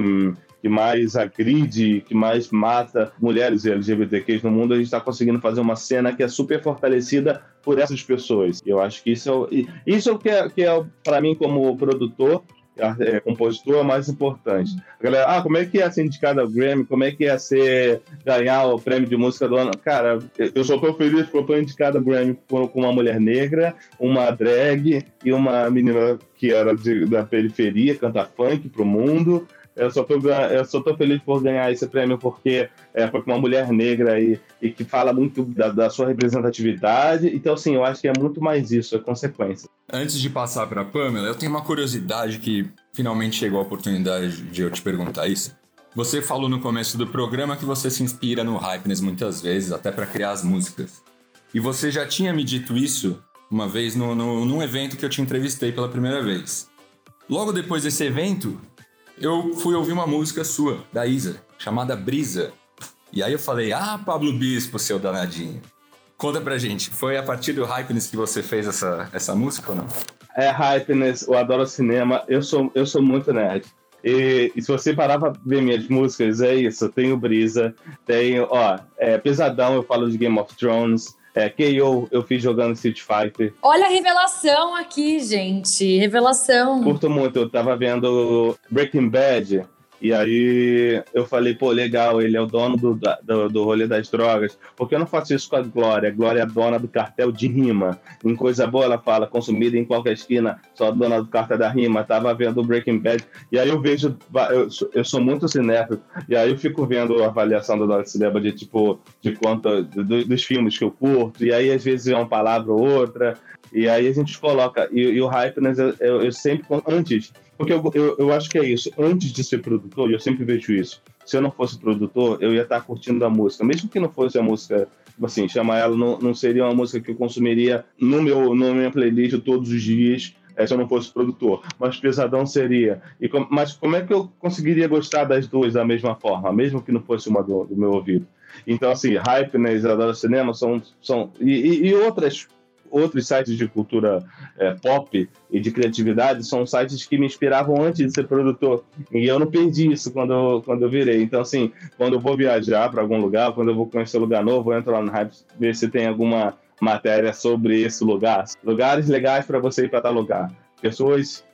que mais agride, que mais mata mulheres LGBTQs no mundo, a gente está conseguindo fazer uma cena que é super fortalecida por essas pessoas. Eu acho que isso é, isso é o que é, que é para mim, como produtor, é, compositor é mais importante. A galera, ah, como é que é ser indicado ao Grammy? Como é que é ser ganhar o prêmio de música do ano? Cara, eu só tô feliz porque eu tô indicado ao Grammy com uma mulher negra, uma drag e uma menina que era de, da periferia, canta funk pro mundo. Eu só, tô, eu só tô feliz por ganhar esse prêmio porque é foi uma mulher negra e, e que fala muito da, da, sua representatividade. Então, assim, eu acho que é muito mais isso, é consequência. Antes de passar para Pamela, eu tenho uma curiosidade que finalmente chegou a oportunidade de eu te perguntar isso. Você falou no começo do programa que você se inspira no Hypeness muitas vezes, até para criar as músicas. E você já tinha me dito isso uma vez no, no, num evento que eu te entrevistei pela primeira vez. Logo depois desse evento, eu fui ouvir uma música sua, da Isa, chamada Brisa. E aí eu falei, ah, Pablo Bispo, seu danadinho. Conta pra gente, foi a partir do Hypeness que você fez essa, essa música ou não? É Hypeness, eu adoro cinema, eu sou, eu sou muito nerd. E, e, se você parar pra ver minhas músicas, é isso. Tenho Brisa, tenho, ó, é, Pesadão, eu falo de Game of Thrones, é, KO eu fiz jogando Street Fighter. Olha a revelação aqui, gente. Revelação. Curto muito. Eu tava vendo Breaking Bad. E aí eu falei, pô, legal, ele é o dono do, do, do rolê das drogas. Por que eu não faço isso com a Glória? A Glória é dona do cartel de rima. Em coisa boa ela fala, consumida em qualquer esquina, só dona do cartel da rima. Tava vendo o Breaking Bad. E aí eu vejo, eu, eu sou muito cinéfilo, e aí eu fico vendo a avaliação do Dora Cinema de tipo, de quanto, do, dos filmes que eu curto. E aí às vezes é uma palavra ou outra. E aí a gente coloca. E, e o hype, né, eu, eu sempre, antes porque eu, eu, eu, acho que é isso. Antes de ser produtor, e eu sempre vejo isso, se eu não fosse produtor, eu ia estar curtindo a música. Mesmo que não fosse a música, tipo assim, chamar ela, não, não seria uma música que eu consumiria no meu, na minha playlist todos os dias, é, se eu não fosse produtor. Mas Pesadão seria. E com, mas como é que eu conseguiria gostar das duas da mesma forma, mesmo que não fosse uma do, do meu ouvido? Então, assim, Hype, né, Isadora Cinema são. são e, e outras outros sites de cultura é, pop e de criatividade são sites que me inspiravam antes de ser produtor. E eu não perdi isso quando quando eu virei. Então, assim, quando eu vou viajar para algum lugar, quando eu vou conhecer um lugar novo, eu entro lá no Hype, ver se tem alguma matéria sobre esse lugar. Lugares legais para você ir para tal lugar. Pessoas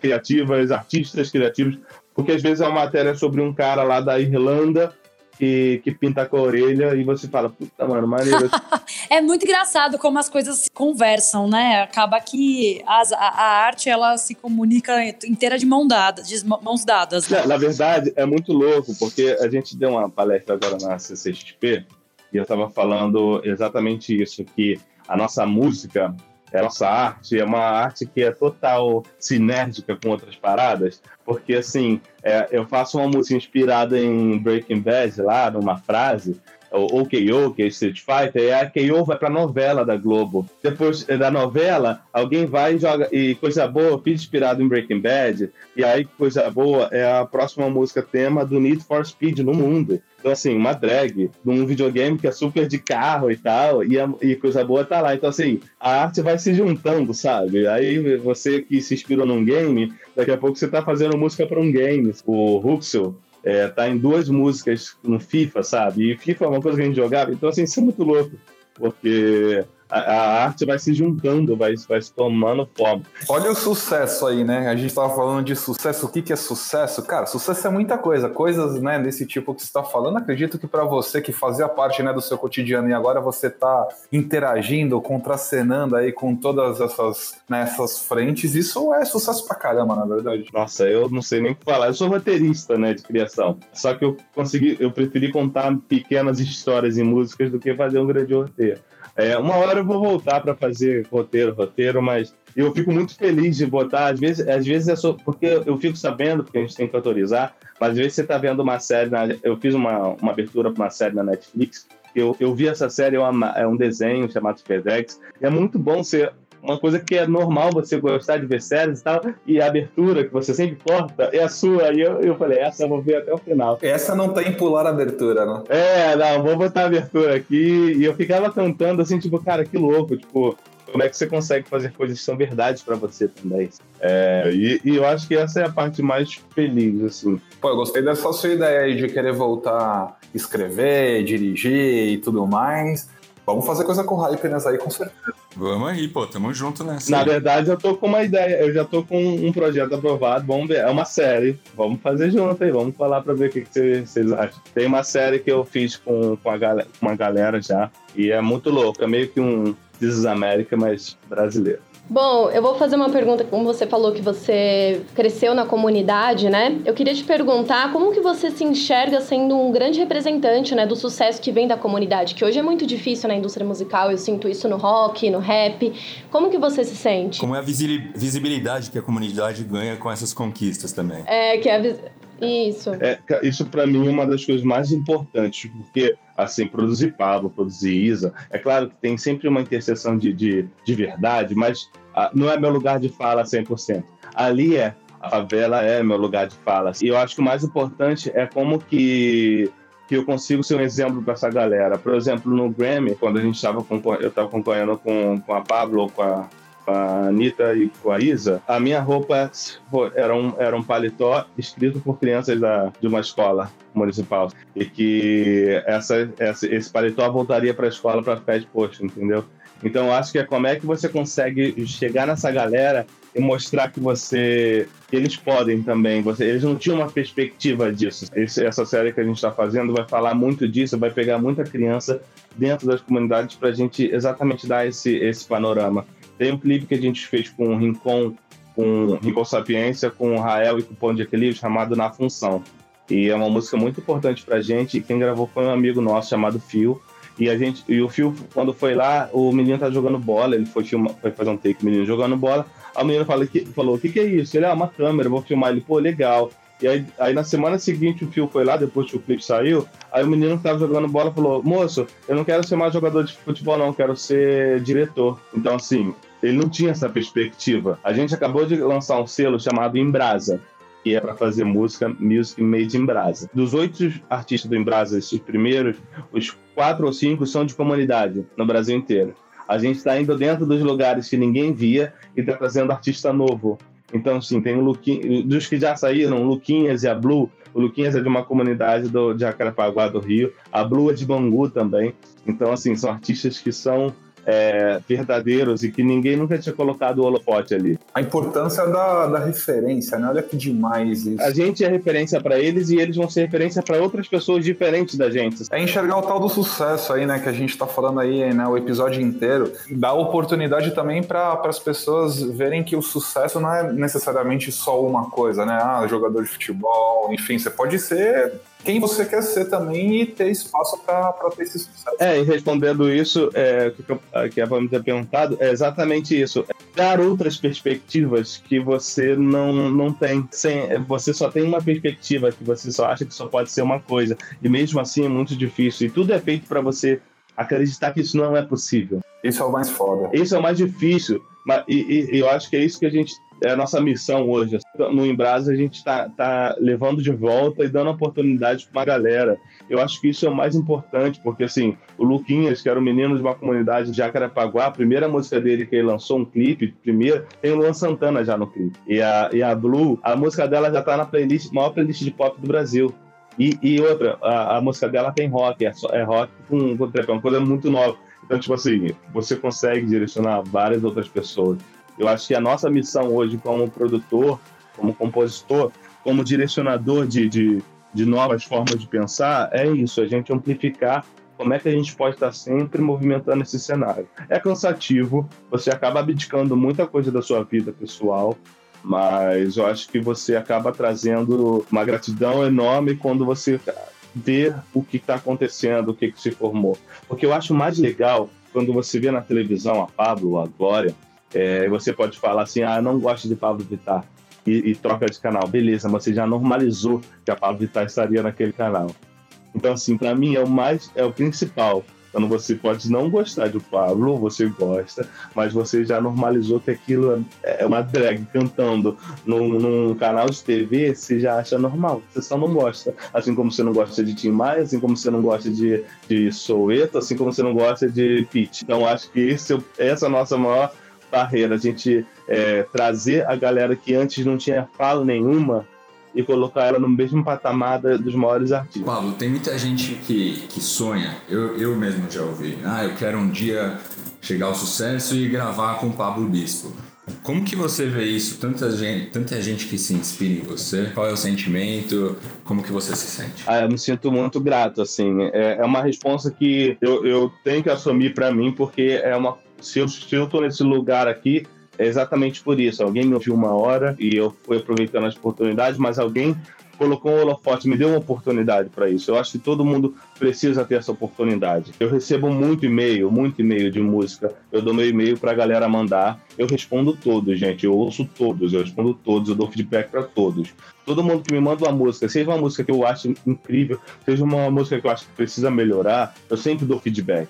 criativas, artistas criativos, porque às vezes é uma matéria sobre um cara lá da Irlanda que, que pinta com a orelha e você fala, puta, mano, maneiro. é muito engraçado como as coisas se conversam, né? Acaba que as, a, a, arte ela se comunica inteira de mão dada, de mãos dadas. Né? Na verdade, é muito louco, porque a gente deu uma palestra agora na CCXP e eu estava falando exatamente isso, que a nossa música a nossa arte é uma arte que é total sinérgica com outras paradas, porque assim, é, eu faço uma música inspirada em Breaking Bad lá, numa frase, o OKO, que é Street Fighter, e a KO vai pra novela da Globo. Depois da novela, alguém vai e joga. E coisa boa, fiz inspirado em Breaking Bad. E aí, coisa boa é a próxima música tema do Need for Speed no mundo. Então, assim, uma drag num videogame que é super de carro e tal, e, a, e coisa boa tá lá. Então, assim, a arte vai se juntando, sabe? Aí você que se inspirou num game, daqui a pouco você tá fazendo música para um game. O Ruxel é, tá em duas músicas no FIFA, sabe? E FIFA é uma coisa que a gente jogava, então, assim, isso é muito louco. Porque a, a, arte vai se juntando, vai, vai se tomando forma. Olha o sucesso aí, né? A gente estava falando de sucesso. O que, que é sucesso? Cara, sucesso é muita coisa. Coisas né, desse tipo que você está falando. Acredito que para você que fazia parte né, do seu cotidiano e agora você está interagindo, contracenando aí com todas essas, né, essas frentes, isso é sucesso pra caramba, na verdade. Nossa, eu não sei nem o que falar. Eu sou roteirista né, de criação. Só que eu consegui, eu preferi contar pequenas histórias em músicas do que fazer um grande roteiro. É, uma hora eu vou voltar para fazer roteiro, roteiro, mas eu fico muito feliz de botar. Às vezes, às vezes é só, porque eu fico sabendo, porque a gente tem que autorizar, mas às vezes você está vendo uma série. Na, eu fiz uma, uma abertura para uma série na Netflix. Eu, eu vi essa série, é, uma, é um desenho chamado FedEx. É muito bom ser uma coisa que é normal você gostar de ver séries e tal, e a abertura que você sempre corta é a sua. E eu, eu falei, essa eu vou ver até o final. Essa não tem pular a abertura, não? É, não, vou botar a abertura aqui. E eu ficava cantando assim, tipo, cara, que louco, tipo, como é que você consegue fazer coisas que são verdades para você também. É, e, e, eu acho que essa é a parte mais feliz, assim. Pô, eu gostei dessa sua ideia aí de querer voltar a escrever, dirigir e tudo mais. Vamos fazer coisa com hype nessa aí, com certeza. Vamos aí, pô, tamo junto nessa. Na aí. verdade, eu tô com uma ideia, eu já tô com um projeto aprovado, vamos ver, é uma série, vamos fazer junto aí, vamos falar pra ver o que, vocês acham. Tem uma série que eu fiz com, com, a galera, com uma galera já, e é muito louco, é meio que um This is America, mas brasileiro. Bom, eu vou fazer uma pergunta, como você falou que você cresceu na comunidade, né? Eu queria te perguntar como que você se enxerga sendo um grande representante, né, do sucesso que vem da comunidade, que hoje é muito difícil na indústria musical, eu sinto isso no rock, no rap. Como que você se sente? Como é a visibilidade que a comunidade ganha com essas conquistas também? É, que é a isso. É, isso para mim é uma das coisas mais importantes, porque assim, produzir Pablo, produzir Isa, é claro que tem sempre uma interseção de, de, de verdade, mas ah, não é meu lugar de fala 100%. Ali é, a favela é meu lugar de fala. E eu acho que o mais importante é como que que eu consigo ser um exemplo para essa galera. Por exemplo, no Grammy, quando a gente estava eu estava acompanhando com, com a Pablo, com a a Anitta e com a Isa, a minha roupa era um, era um paletó escrito por crianças da, de uma escola municipal. E que essa, essa esse paletó voltaria para a escola para ficar exposto, entendeu? Então, acho que é como é que você consegue chegar nessa galera e mostrar que você eles podem também. Você, eles não tinham uma perspectiva disso. Esse, essa série que a gente está fazendo vai falar muito disso, vai pegar muita criança dentro das comunidades para a gente exatamente dar esse, esse panorama. Tem um clipe que a gente fez com o Rincon, com Rincon Sapiência, com o Rael e com o Pão de Equilíbrio, chamado Na Função. E é uma música muito importante pra gente. E quem gravou foi um amigo nosso chamado Phil. E a gente, e o Phil, quando foi lá, o menino tá jogando bola, ele foi, filmar, foi fazer um take, o menino jogando bola. A menina falou, que, falou: O que, que é isso? Ele, ah, uma câmera, vou filmar. Ele, pô, legal. E aí, aí na semana seguinte o Phil foi lá, depois que o clipe saiu, aí o menino que tava jogando bola falou, moço, eu não quero ser mais jogador de futebol não, quero ser diretor. Então assim, ele não tinha essa perspectiva. A gente acabou de lançar um selo chamado Embrasa, que é para fazer música Music Made in Brasa. Dos oito artistas do Embrasa, esses primeiros, os quatro ou cinco são de comunidade no Brasil inteiro. A gente está indo dentro dos lugares que ninguém via e está trazendo artista novo então, sim, tem o Luquinhas, dos que já saíram, Luquinhas e a Blue. O Luquinhas é de uma comunidade do, de Jacarepaguá do Rio, a Blue é de Bangu também. Então, assim, são artistas que são é, verdadeiros e que ninguém nunca tinha colocado o holofote ali. A importância da, da referência, né? Olha que demais isso. A gente é referência para eles e eles vão ser referência para outras pessoas diferentes da gente. É enxergar o tal do sucesso aí, né? Que a gente tá falando aí, né? O episódio inteiro. Dá oportunidade também para as pessoas verem que o sucesso não é necessariamente só uma coisa, né? Ah, jogador de futebol, enfim, você pode ser quem você quer ser também e ter espaço para ter esse sucesso. É, e respondendo isso, é, que a Pamela ter perguntado, é exatamente isso. Dar outras perspectivas que você não, não tem. Sem, você só tem uma perspectiva que você só acha que só pode ser uma coisa. E mesmo assim é muito difícil. E tudo é feito para você acreditar que isso não é possível. Isso é o mais foda. Isso é o mais difícil. Mas, e, e eu acho que é isso que a gente é a nossa missão hoje. No Embrasa, a gente está tá levando de volta e dando oportunidade para uma galera. Eu acho que isso é o mais importante, porque assim, o Luquinhas, que era um menino de uma comunidade de Jacarapaguá, a primeira música dele que ele lançou um clipe, primeiro, tem o Luan Santana já no clipe. E a, e a Blue, a música dela já está na playlist, maior playlist de pop do Brasil. E, e outra, a, a, música dela tem rock, é, é rock com, com trap, é uma coisa muito nova. Então, tipo assim, você consegue direcionar várias outras pessoas. Eu acho que a nossa missão hoje, como produtor, como compositor, como direcionador de, de, de novas formas de pensar, é isso, a gente amplificar como é que a gente pode estar sempre movimentando esse cenário. É cansativo, você acaba abdicando muita coisa da sua vida pessoal, mas eu acho que você acaba trazendo uma gratidão enorme quando você vê o que está acontecendo, o que, que se formou. Porque eu acho mais legal quando você vê na televisão a Pablo, a Glória, é, você pode falar assim, ah, não gosto de Pablo Vittar. E, e, troca de canal. Beleza, mas você já normalizou que a Pablo Vittar estaria naquele canal. Então, assim, para mim é o mais, é o principal. Quando você pode não gostar do Pablo, você gosta, mas você já normalizou que aquilo é, é uma drag cantando num, num, canal de TV, você já acha normal, você só não gosta. Assim como você não gosta de Tim Maia, assim como você não gosta de, de Soueto, assim como você não gosta de Pete. Então acho que esse, essa é a nossa maior barreira, a gente é, trazer a galera que antes não tinha fala nenhuma e colocar ela no mesmo patamar dos maiores artistas. Pablo, tem muita gente que, que sonha, eu, eu mesmo já ouvi, ah, eu quero um dia chegar ao sucesso e gravar com o Pablo Bispo. Como que você vê isso? Tanta gente, tanta gente que se inspira em você. Qual é o sentimento? Como que você se sente? Ah, eu me sinto muito grato, assim. É, é uma resposta que eu, eu tenho que assumir para mim, porque é uma se eu, tô nesse lugar aqui, é exatamente por isso. Alguém me ouviu uma hora e eu fui aproveitando as oportunidades, mas alguém colocou um holofote, me deu uma oportunidade para isso. Eu acho que todo mundo precisa ter essa oportunidade. Eu recebo muito e-mail, muito e-mail de música. Eu dou meu e-mail para a galera mandar. Eu respondo todos, gente. Eu ouço todos, eu respondo todos, eu dou feedback para todos. Todo mundo que me manda uma música, seja uma música que eu acho incrível, seja uma música que eu acho que precisa melhorar, eu sempre dou feedback.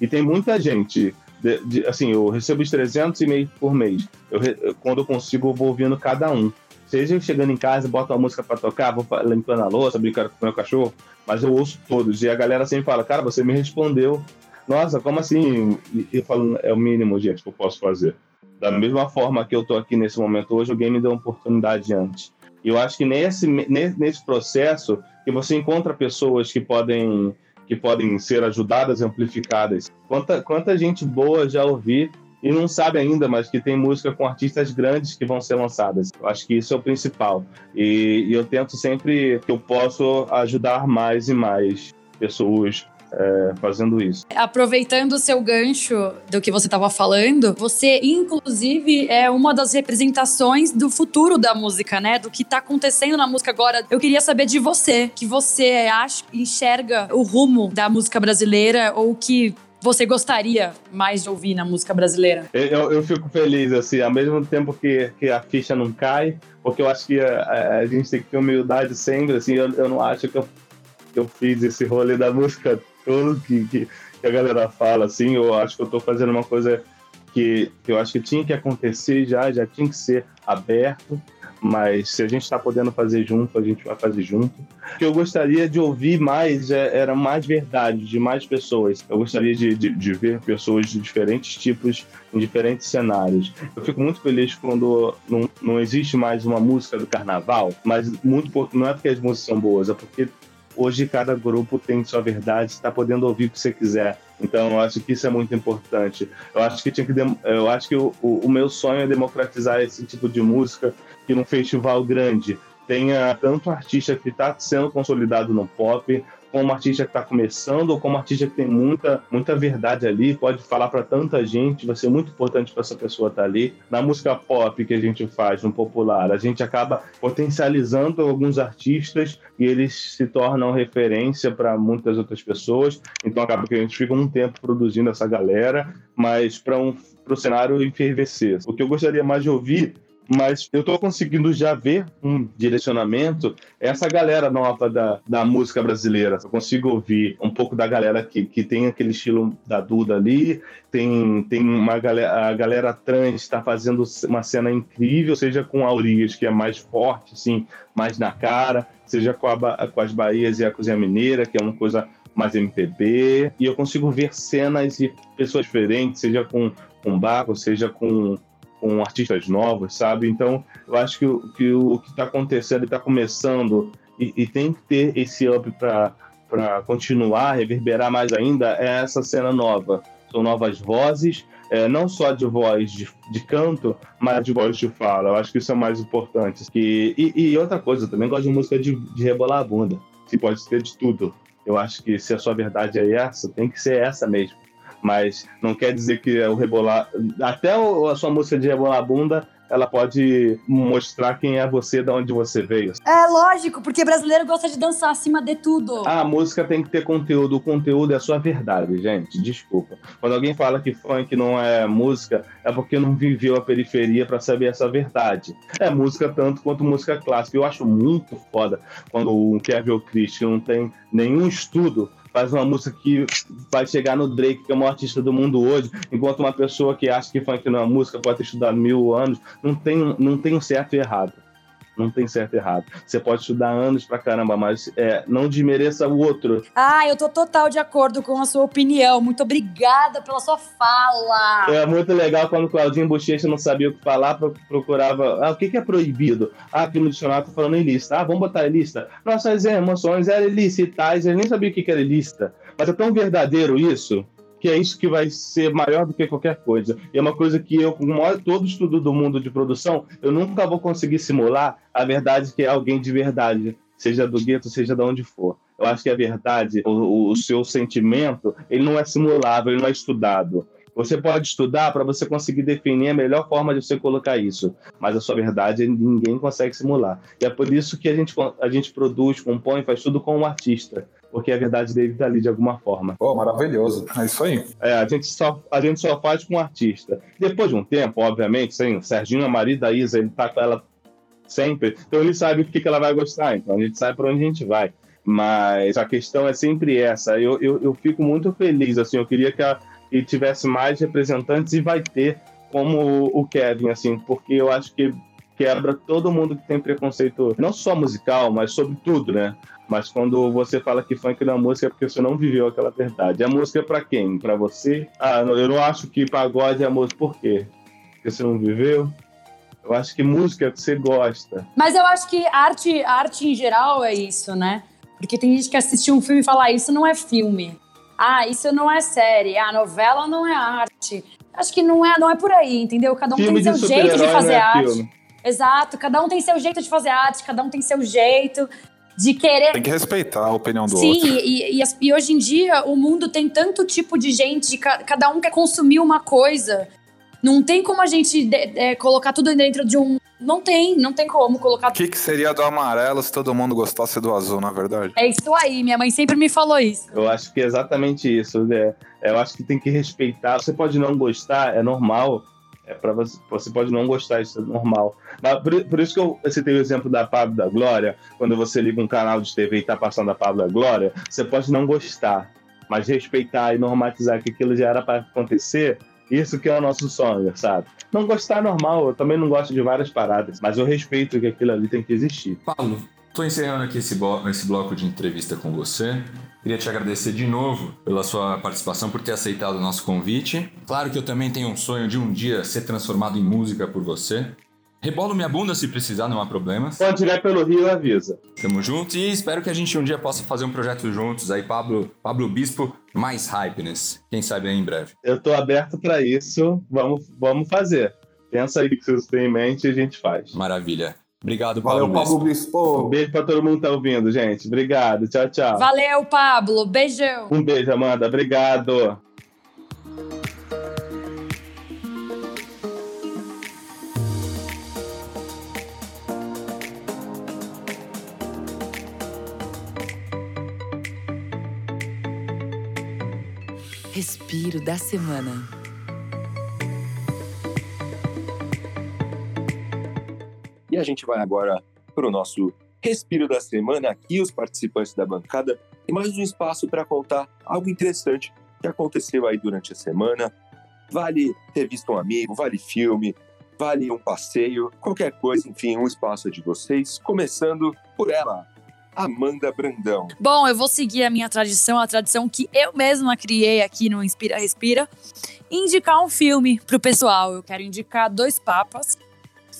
E tem muita gente de, de, assim, eu recebo os 300 e-mails por mês. Eu, quando eu consigo, eu vou ouvindo cada um. Seja chegando em casa, boto uma música para tocar, vou limpando a louça, brincando com o meu cachorro, mas eu ouço todos. E a galera sempre fala, cara, você me respondeu. Nossa, como assim? E eu falo, é o mínimo, gente, que eu posso fazer. Da mesma forma que eu tô aqui nesse momento hoje, alguém me deu uma oportunidade antes. E eu acho que nesse, nesse processo que você encontra pessoas que podem que podem ser ajudadas amplificadas. Quanta, quanta gente boa já ouvi e não sabe ainda, mas que tem música com artistas grandes que vão ser lançadas. Eu acho que isso é o principal. E, e eu tento sempre que eu posso ajudar mais e mais pessoas é, fazendo isso. Aproveitando o seu gancho do que você estava falando, você, inclusive, é uma das representações do futuro da música, né? Do que está acontecendo na música agora. Eu queria saber de você, que você acha, enxerga o rumo da música brasileira ou que você gostaria mais de ouvir na música brasileira? Eu, eu fico feliz, assim, ao mesmo tempo que, que a ficha não cai, porque eu acho que a, a gente tem que ter humildade sempre, assim, eu, eu não acho que eu, que eu fiz esse rolê da música tudo que, que, que, a galera fala, assim, eu acho que eu tô fazendo uma coisa que, que eu acho que tinha que acontecer já, já tinha que ser aberto, mas se a gente está podendo fazer junto, a gente vai fazer junto. O que eu gostaria de ouvir mais é, era mais verdade de mais pessoas. Eu gostaria de, de, de, ver pessoas de diferentes tipos, em diferentes cenários. Eu fico muito feliz quando não, não existe mais uma música do carnaval, mas muito não é porque as músicas são boas, é porque hoje cada grupo tem sua verdade, está podendo ouvir o que você quiser. Então, eu acho que isso é muito importante. Eu acho que tinha que eu acho que o, o, o meu sonho é democratizar esse tipo de música que num festival grande tenha tanto artista que está sendo consolidado no pop, como artista que está começando ou como artista que tem muita, muita verdade ali, pode falar para tanta gente, vai ser muito importante para essa pessoa estar tá ali. Na música pop que a gente faz, no popular, a gente acaba potencializando alguns artistas e eles se tornam referência para muitas outras pessoas. Então acaba que a gente fica um tempo produzindo essa galera, mas para um o cenário enfervecer. O que eu gostaria mais de ouvir mas eu estou conseguindo já ver um direcionamento. Essa galera nova da, da música brasileira, eu consigo ouvir um pouco da galera que, que tem aquele estilo da Duda ali, tem, tem uma galera, a galera trans está fazendo uma cena incrível, seja com a Urias, que é mais forte, assim, mais na cara, seja com, a, com as Bahias e a Cozinha Mineira, que é uma coisa mais MPB, e eu consigo ver cenas e pessoas diferentes, seja com, com Baco, seja com com artistas novos, sabe? Então, eu acho que, que o que está acontecendo está começando e, e, tem que ter esse up para continuar, reverberar mais ainda, é essa cena nova. São novas vozes, é, não só de voz de, de, canto, mas de voz de fala. Eu acho que isso é mais importante. E, e, e outra coisa, eu também gosto de música de, de rebolar a bunda. Se pode ser de tudo. Eu acho que se a sua verdade é essa, tem que ser essa mesmo mas não quer dizer que o rebolar. Até a sua música de rebolar a bunda ela pode mostrar quem é você, de onde você veio. É lógico, porque brasileiro gosta de dançar acima de tudo. A música tem que ter conteúdo, o conteúdo é a sua verdade, gente. Desculpa. Quando alguém fala que funk não é música, é porque não viveu a periferia para saber essa verdade. É música tanto quanto música clássica. Eu acho muito foda quando o Kevin Christian não tem nenhum estudo faz uma música que vai chegar no Drake, que é o maior artista do mundo hoje, enquanto uma pessoa que acha que funk não é música pode ter estudado mil anos, não tem, não tem um certo e errado. Não tem certo e errado. Você pode estudar anos pra caramba, mas é, não desmereça o outro. Ah, eu tô total de acordo com a sua opinião. Muito obrigada pela sua fala. É muito legal quando o Claudinho Bochecha não sabia o que falar, procurava. Ah, o que, que é proibido? Ah, aqui no dicionário tá falando em lista. Ah, vamos botar em lista. Nossas emoções eram ilicitais, ele nem sabia o que, que era lista. Mas é tão verdadeiro isso que é isso que vai ser maior do que qualquer coisa. E é uma coisa que eu, com todo estudo do mundo de produção, eu nunca vou conseguir simular a verdade que é alguém de verdade, seja do gueto, seja de onde for. Eu acho que a verdade, o, o seu sentimento, ele não é simulável, ele não é estudado. Você pode estudar para você conseguir definir a melhor forma de você colocar isso, mas a sua verdade ninguém consegue simular. E é por isso que a gente, a gente produz, compõe, faz tudo com o um artista porque a verdade dele tá ali de alguma forma. Oh, maravilhoso. É isso aí. É, a gente só, a gente só faz com o artista. Depois de um tempo, obviamente, sim, o Serginho, a marido da Isa, ele tá com ela sempre, então ele sabe o que, que ela vai gostar, então a gente sabe para onde a gente vai. Mas a questão é sempre essa. Eu, eu, eu fico muito feliz, assim, eu queria que, a, que tivesse mais representantes e vai ter, como o Kevin, assim, porque eu acho que quebra todo mundo que tem preconceito, não só musical, mas sobre tudo, né? Mas quando você fala que funk não é música é porque você não viveu aquela verdade. A música é para quem? Para você? Ah, eu não acho que pagode é música. Por quê? Porque você não viveu? Eu acho que música é o que você gosta. Mas eu acho que arte, arte em geral é isso, né? Porque tem gente que assiste um filme e fala, ah, isso não é filme. Ah, isso não é série. Ah, novela não é arte. Acho que não é, não é por aí, entendeu? Cada um filme tem seu jeito de fazer é arte. Filme. Exato, cada um tem seu jeito de fazer arte, cada um tem seu jeito de querer. Tem que respeitar a opinião do Sim, outro. Sim, e, e, e, hoje em dia o mundo tem tanto tipo de gente, de ca, cada um quer consumir uma coisa. Não tem como a gente de, é, colocar tudo dentro de um. Não tem, não tem como colocar. O que, que seria do amarelo se todo mundo gostasse do azul, na verdade? É isso aí, minha mãe sempre me falou isso. Eu acho que é exatamente isso. Né? Eu acho que tem que respeitar. Você pode não gostar, é normal é para você, você pode não gostar, isso é normal. Mas por, por, isso que eu citei o exemplo da Pablo da Glória. Quando você liga um canal de TV e tá passando a Pablo da Glória, você pode não gostar, mas respeitar e normatizar que aquilo já era para acontecer. Isso que é o nosso sonho, sabe? Não gostar é normal, eu também não gosto de várias paradas, mas eu respeito que aquilo ali tem que existir. Paulo, Estou encerrando aqui esse, blo esse bloco de entrevista com você. Queria te agradecer de novo pela sua participação, por ter aceitado o nosso convite. Claro que eu também tenho um sonho de um dia ser transformado em música por você. Rebolo minha bunda se precisar, não há problemas. Quando tiver pelo Rio, avisa. Tamo junto e espero que a gente um dia possa fazer um projeto juntos aí, Pablo, Pablo Bispo, mais Hypeness. Quem sabe aí em breve. Eu tô aberto para isso. Vamos, vamos fazer. Pensa aí o que vocês têm em mente e a gente faz. Maravilha. Obrigado, Pablo Valeu, Pablo Bispo. Um beijo pra todo mundo que tá ouvindo, gente. Obrigado. Tchau, tchau. Valeu, Pablo. Beijão. Um beijo, Amanda. Obrigado. Respiro da semana. E a gente vai agora para o nosso Respiro da Semana, aqui os participantes da bancada, e mais um espaço para contar algo interessante que aconteceu aí durante a semana. Vale ter visto um amigo, vale filme, vale um passeio, qualquer coisa, enfim, um espaço de vocês. Começando por ela, Amanda Brandão. Bom, eu vou seguir a minha tradição, a tradição que eu mesma criei aqui no Inspira Respira, indicar um filme pro pessoal. Eu quero indicar Dois Papas,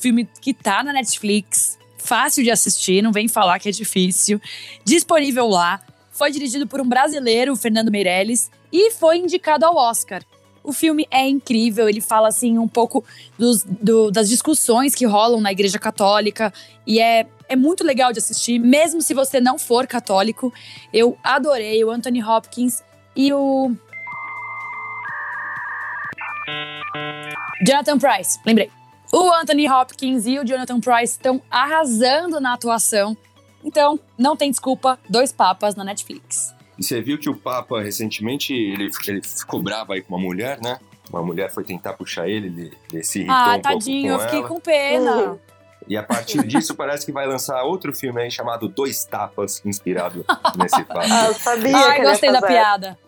filme que tá na Netflix, fácil de assistir, não vem falar que é difícil, disponível lá. Foi dirigido por um brasileiro, Fernando Meirelles, e foi indicado ao Oscar. O filme é incrível, ele fala assim um pouco dos, do- das discussões que rolam na Igreja Católica e é, é muito legal de assistir, mesmo se você não for católico. Eu adorei o Anthony Hopkins e o. Jonathan Price, lembrei. O Anthony Hopkins e o Jonathan Price estão arrasando na atuação. Então, não tem desculpa, dois papas na Netflix. E você viu que o Papa, recentemente, ele, ele ficou bravo aí com uma mulher, né? Uma mulher foi tentar puxar ele, ele, ele se irritou Ah, um tadinho, eu pouco com fiquei ela. com pena. E a partir disso, parece que vai lançar outro filme aí chamado Dois Tapas, inspirado nesse fato. Ah, eu sabia Ai, que gostei da piada.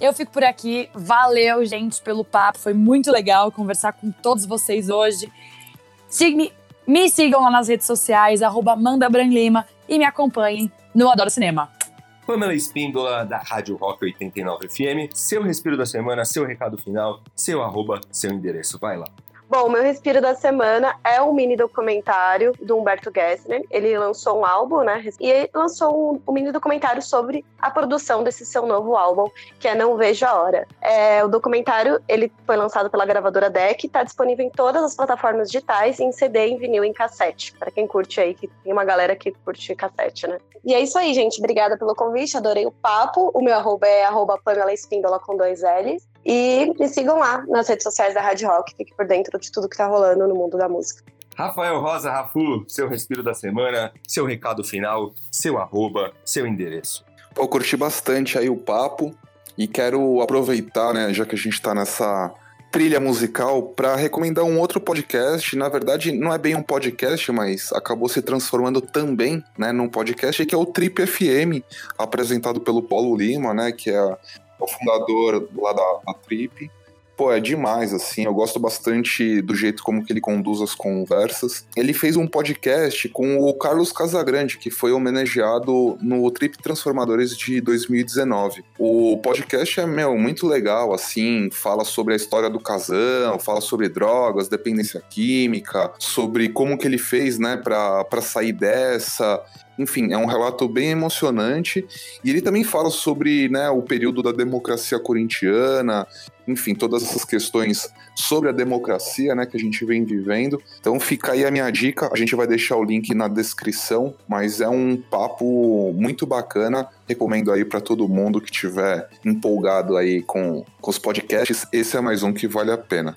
Eu fico por aqui. Valeu, gente, pelo papo. Foi muito legal conversar com todos vocês hoje. Me sigam lá nas redes sociais, arroba Amanda Bran Lima, e me acompanhem no Adoro Cinema. Pamela Espíndola, da Rádio Rock 89 FM. Seu respiro da semana, seu recado final, seu arroba, seu endereço. Vai lá. Bom, meu respiro da semana é um mini documentário do Humberto Gessner. Ele lançou um álbum, né? E lançou um, um mini documentário sobre a produção desse seu novo álbum, que é Não Vejo a Hora. É, o documentário ele foi lançado pela gravadora Deck, está disponível em todas as plataformas digitais, em CD, em vinil, em cassete. Para quem curte aí, que tem uma galera que curte cassete, né? E é isso aí, gente. Obrigada pelo convite, adorei o papo. O meu arroba é arroba Pamela Espíndola com dois L's. E me sigam lá nas redes sociais da Rádio Rock, fique por dentro de tudo que tá rolando no mundo da música. Rafael Rosa Rafu, seu respiro da semana, seu recado final, seu arroba, seu endereço. Pô, eu curti bastante aí o papo e quero aproveitar, né, já que a gente tá nessa trilha musical, para recomendar um outro podcast. Na verdade, não é bem um podcast, mas acabou se transformando também, né, num podcast que é o Trip FM, apresentado pelo Paulo Lima, né, que é o fundador lá da, da Trip. Pô, é demais, assim. Eu gosto bastante do jeito como que ele conduz as conversas. Ele fez um podcast com o Carlos Casagrande, que foi homenageado no Trip Transformadores de 2019. O podcast é, meu, muito legal, assim. Fala sobre a história do casão, fala sobre drogas, dependência química, sobre como que ele fez, né, pra, pra sair dessa. Enfim, é um relato bem emocionante. E ele também fala sobre né, o período da democracia corintiana, enfim, todas essas questões sobre a democracia né, que a gente vem vivendo. Então fica aí a minha dica. A gente vai deixar o link na descrição, mas é um papo muito bacana. Recomendo aí para todo mundo que tiver empolgado aí com, com os podcasts. Esse é mais um que vale a pena.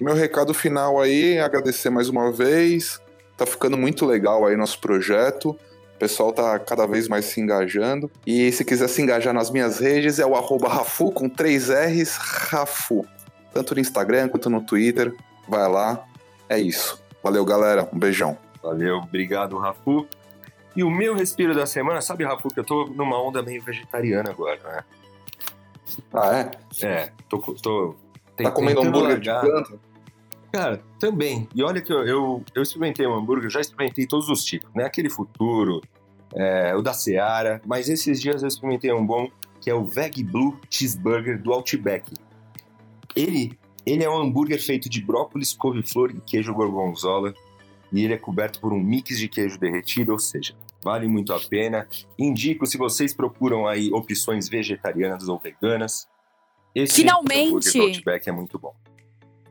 E meu recado final aí é agradecer mais uma vez. Tá ficando muito legal aí nosso projeto. O pessoal tá cada vez mais se engajando. E se quiser se engajar nas minhas redes, é o arroba Rafu com três R's, Rafu. Tanto no Instagram quanto no Twitter. Vai lá. É isso. Valeu, galera. Um beijão. Valeu, obrigado, Rafu. E o meu respiro da semana, sabe, Rafu, que eu tô numa onda meio vegetariana agora, né? Ah, é? É, tô, tô Tá comendo hambúrguer de largar. planta? Cara, também. E olha que eu, eu, eu experimentei um hambúrguer, já experimentei todos os tipos, né? Aquele futuro, é, o da Seara, mas esses dias eu experimentei um bom, que é o Veg Blue Cheeseburger do Outback. Ele, ele é um hambúrguer feito de brócolis, couve-flor e queijo gorgonzola. e ele é coberto por um mix de queijo derretido, ou seja, vale muito a pena. Indico se vocês procuram aí opções vegetarianas ou veganas. Esse Finalmente! hambúrguer do Outback é muito bom.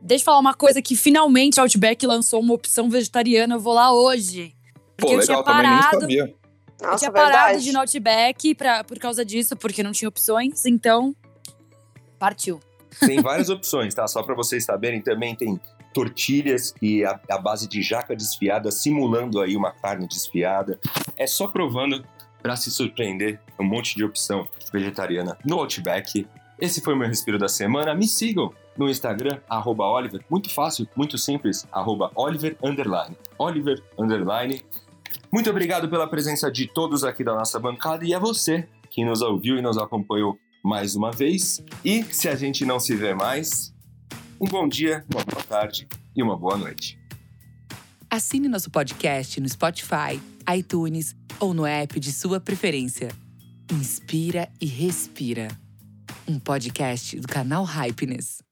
Deixa eu falar uma coisa que finalmente o Outback lançou uma opção vegetariana. Eu vou lá hoje. Porque Pô, eu tinha legal, também nem parado, sabia. eu Nossa, tinha parado verdade. de ir no Outback pra, por causa disso, porque não tinha opções. Então, partiu. Tem várias opções, tá? Só para vocês saberem, também tem tortilhas é a, a base de jaca desfiada, simulando aí uma carne desfiada. É só provando para se surpreender. Um monte de opção vegetariana no Outback. Esse foi o meu respiro da semana. Me sigam no Instagram, arroba Oliver. Muito fácil, muito simples, arroba Oliver underline. Oliver underline. Muito obrigado pela presença de todos aqui da nossa bancada e a você que nos ouviu e nos acompanhou mais uma vez. E se a gente não se vê mais, um bom dia, uma boa tarde e uma boa noite. Assine nosso podcast no Spotify, iTunes ou no app de sua preferência. Inspira e respira. Um podcast do canal Hypeness.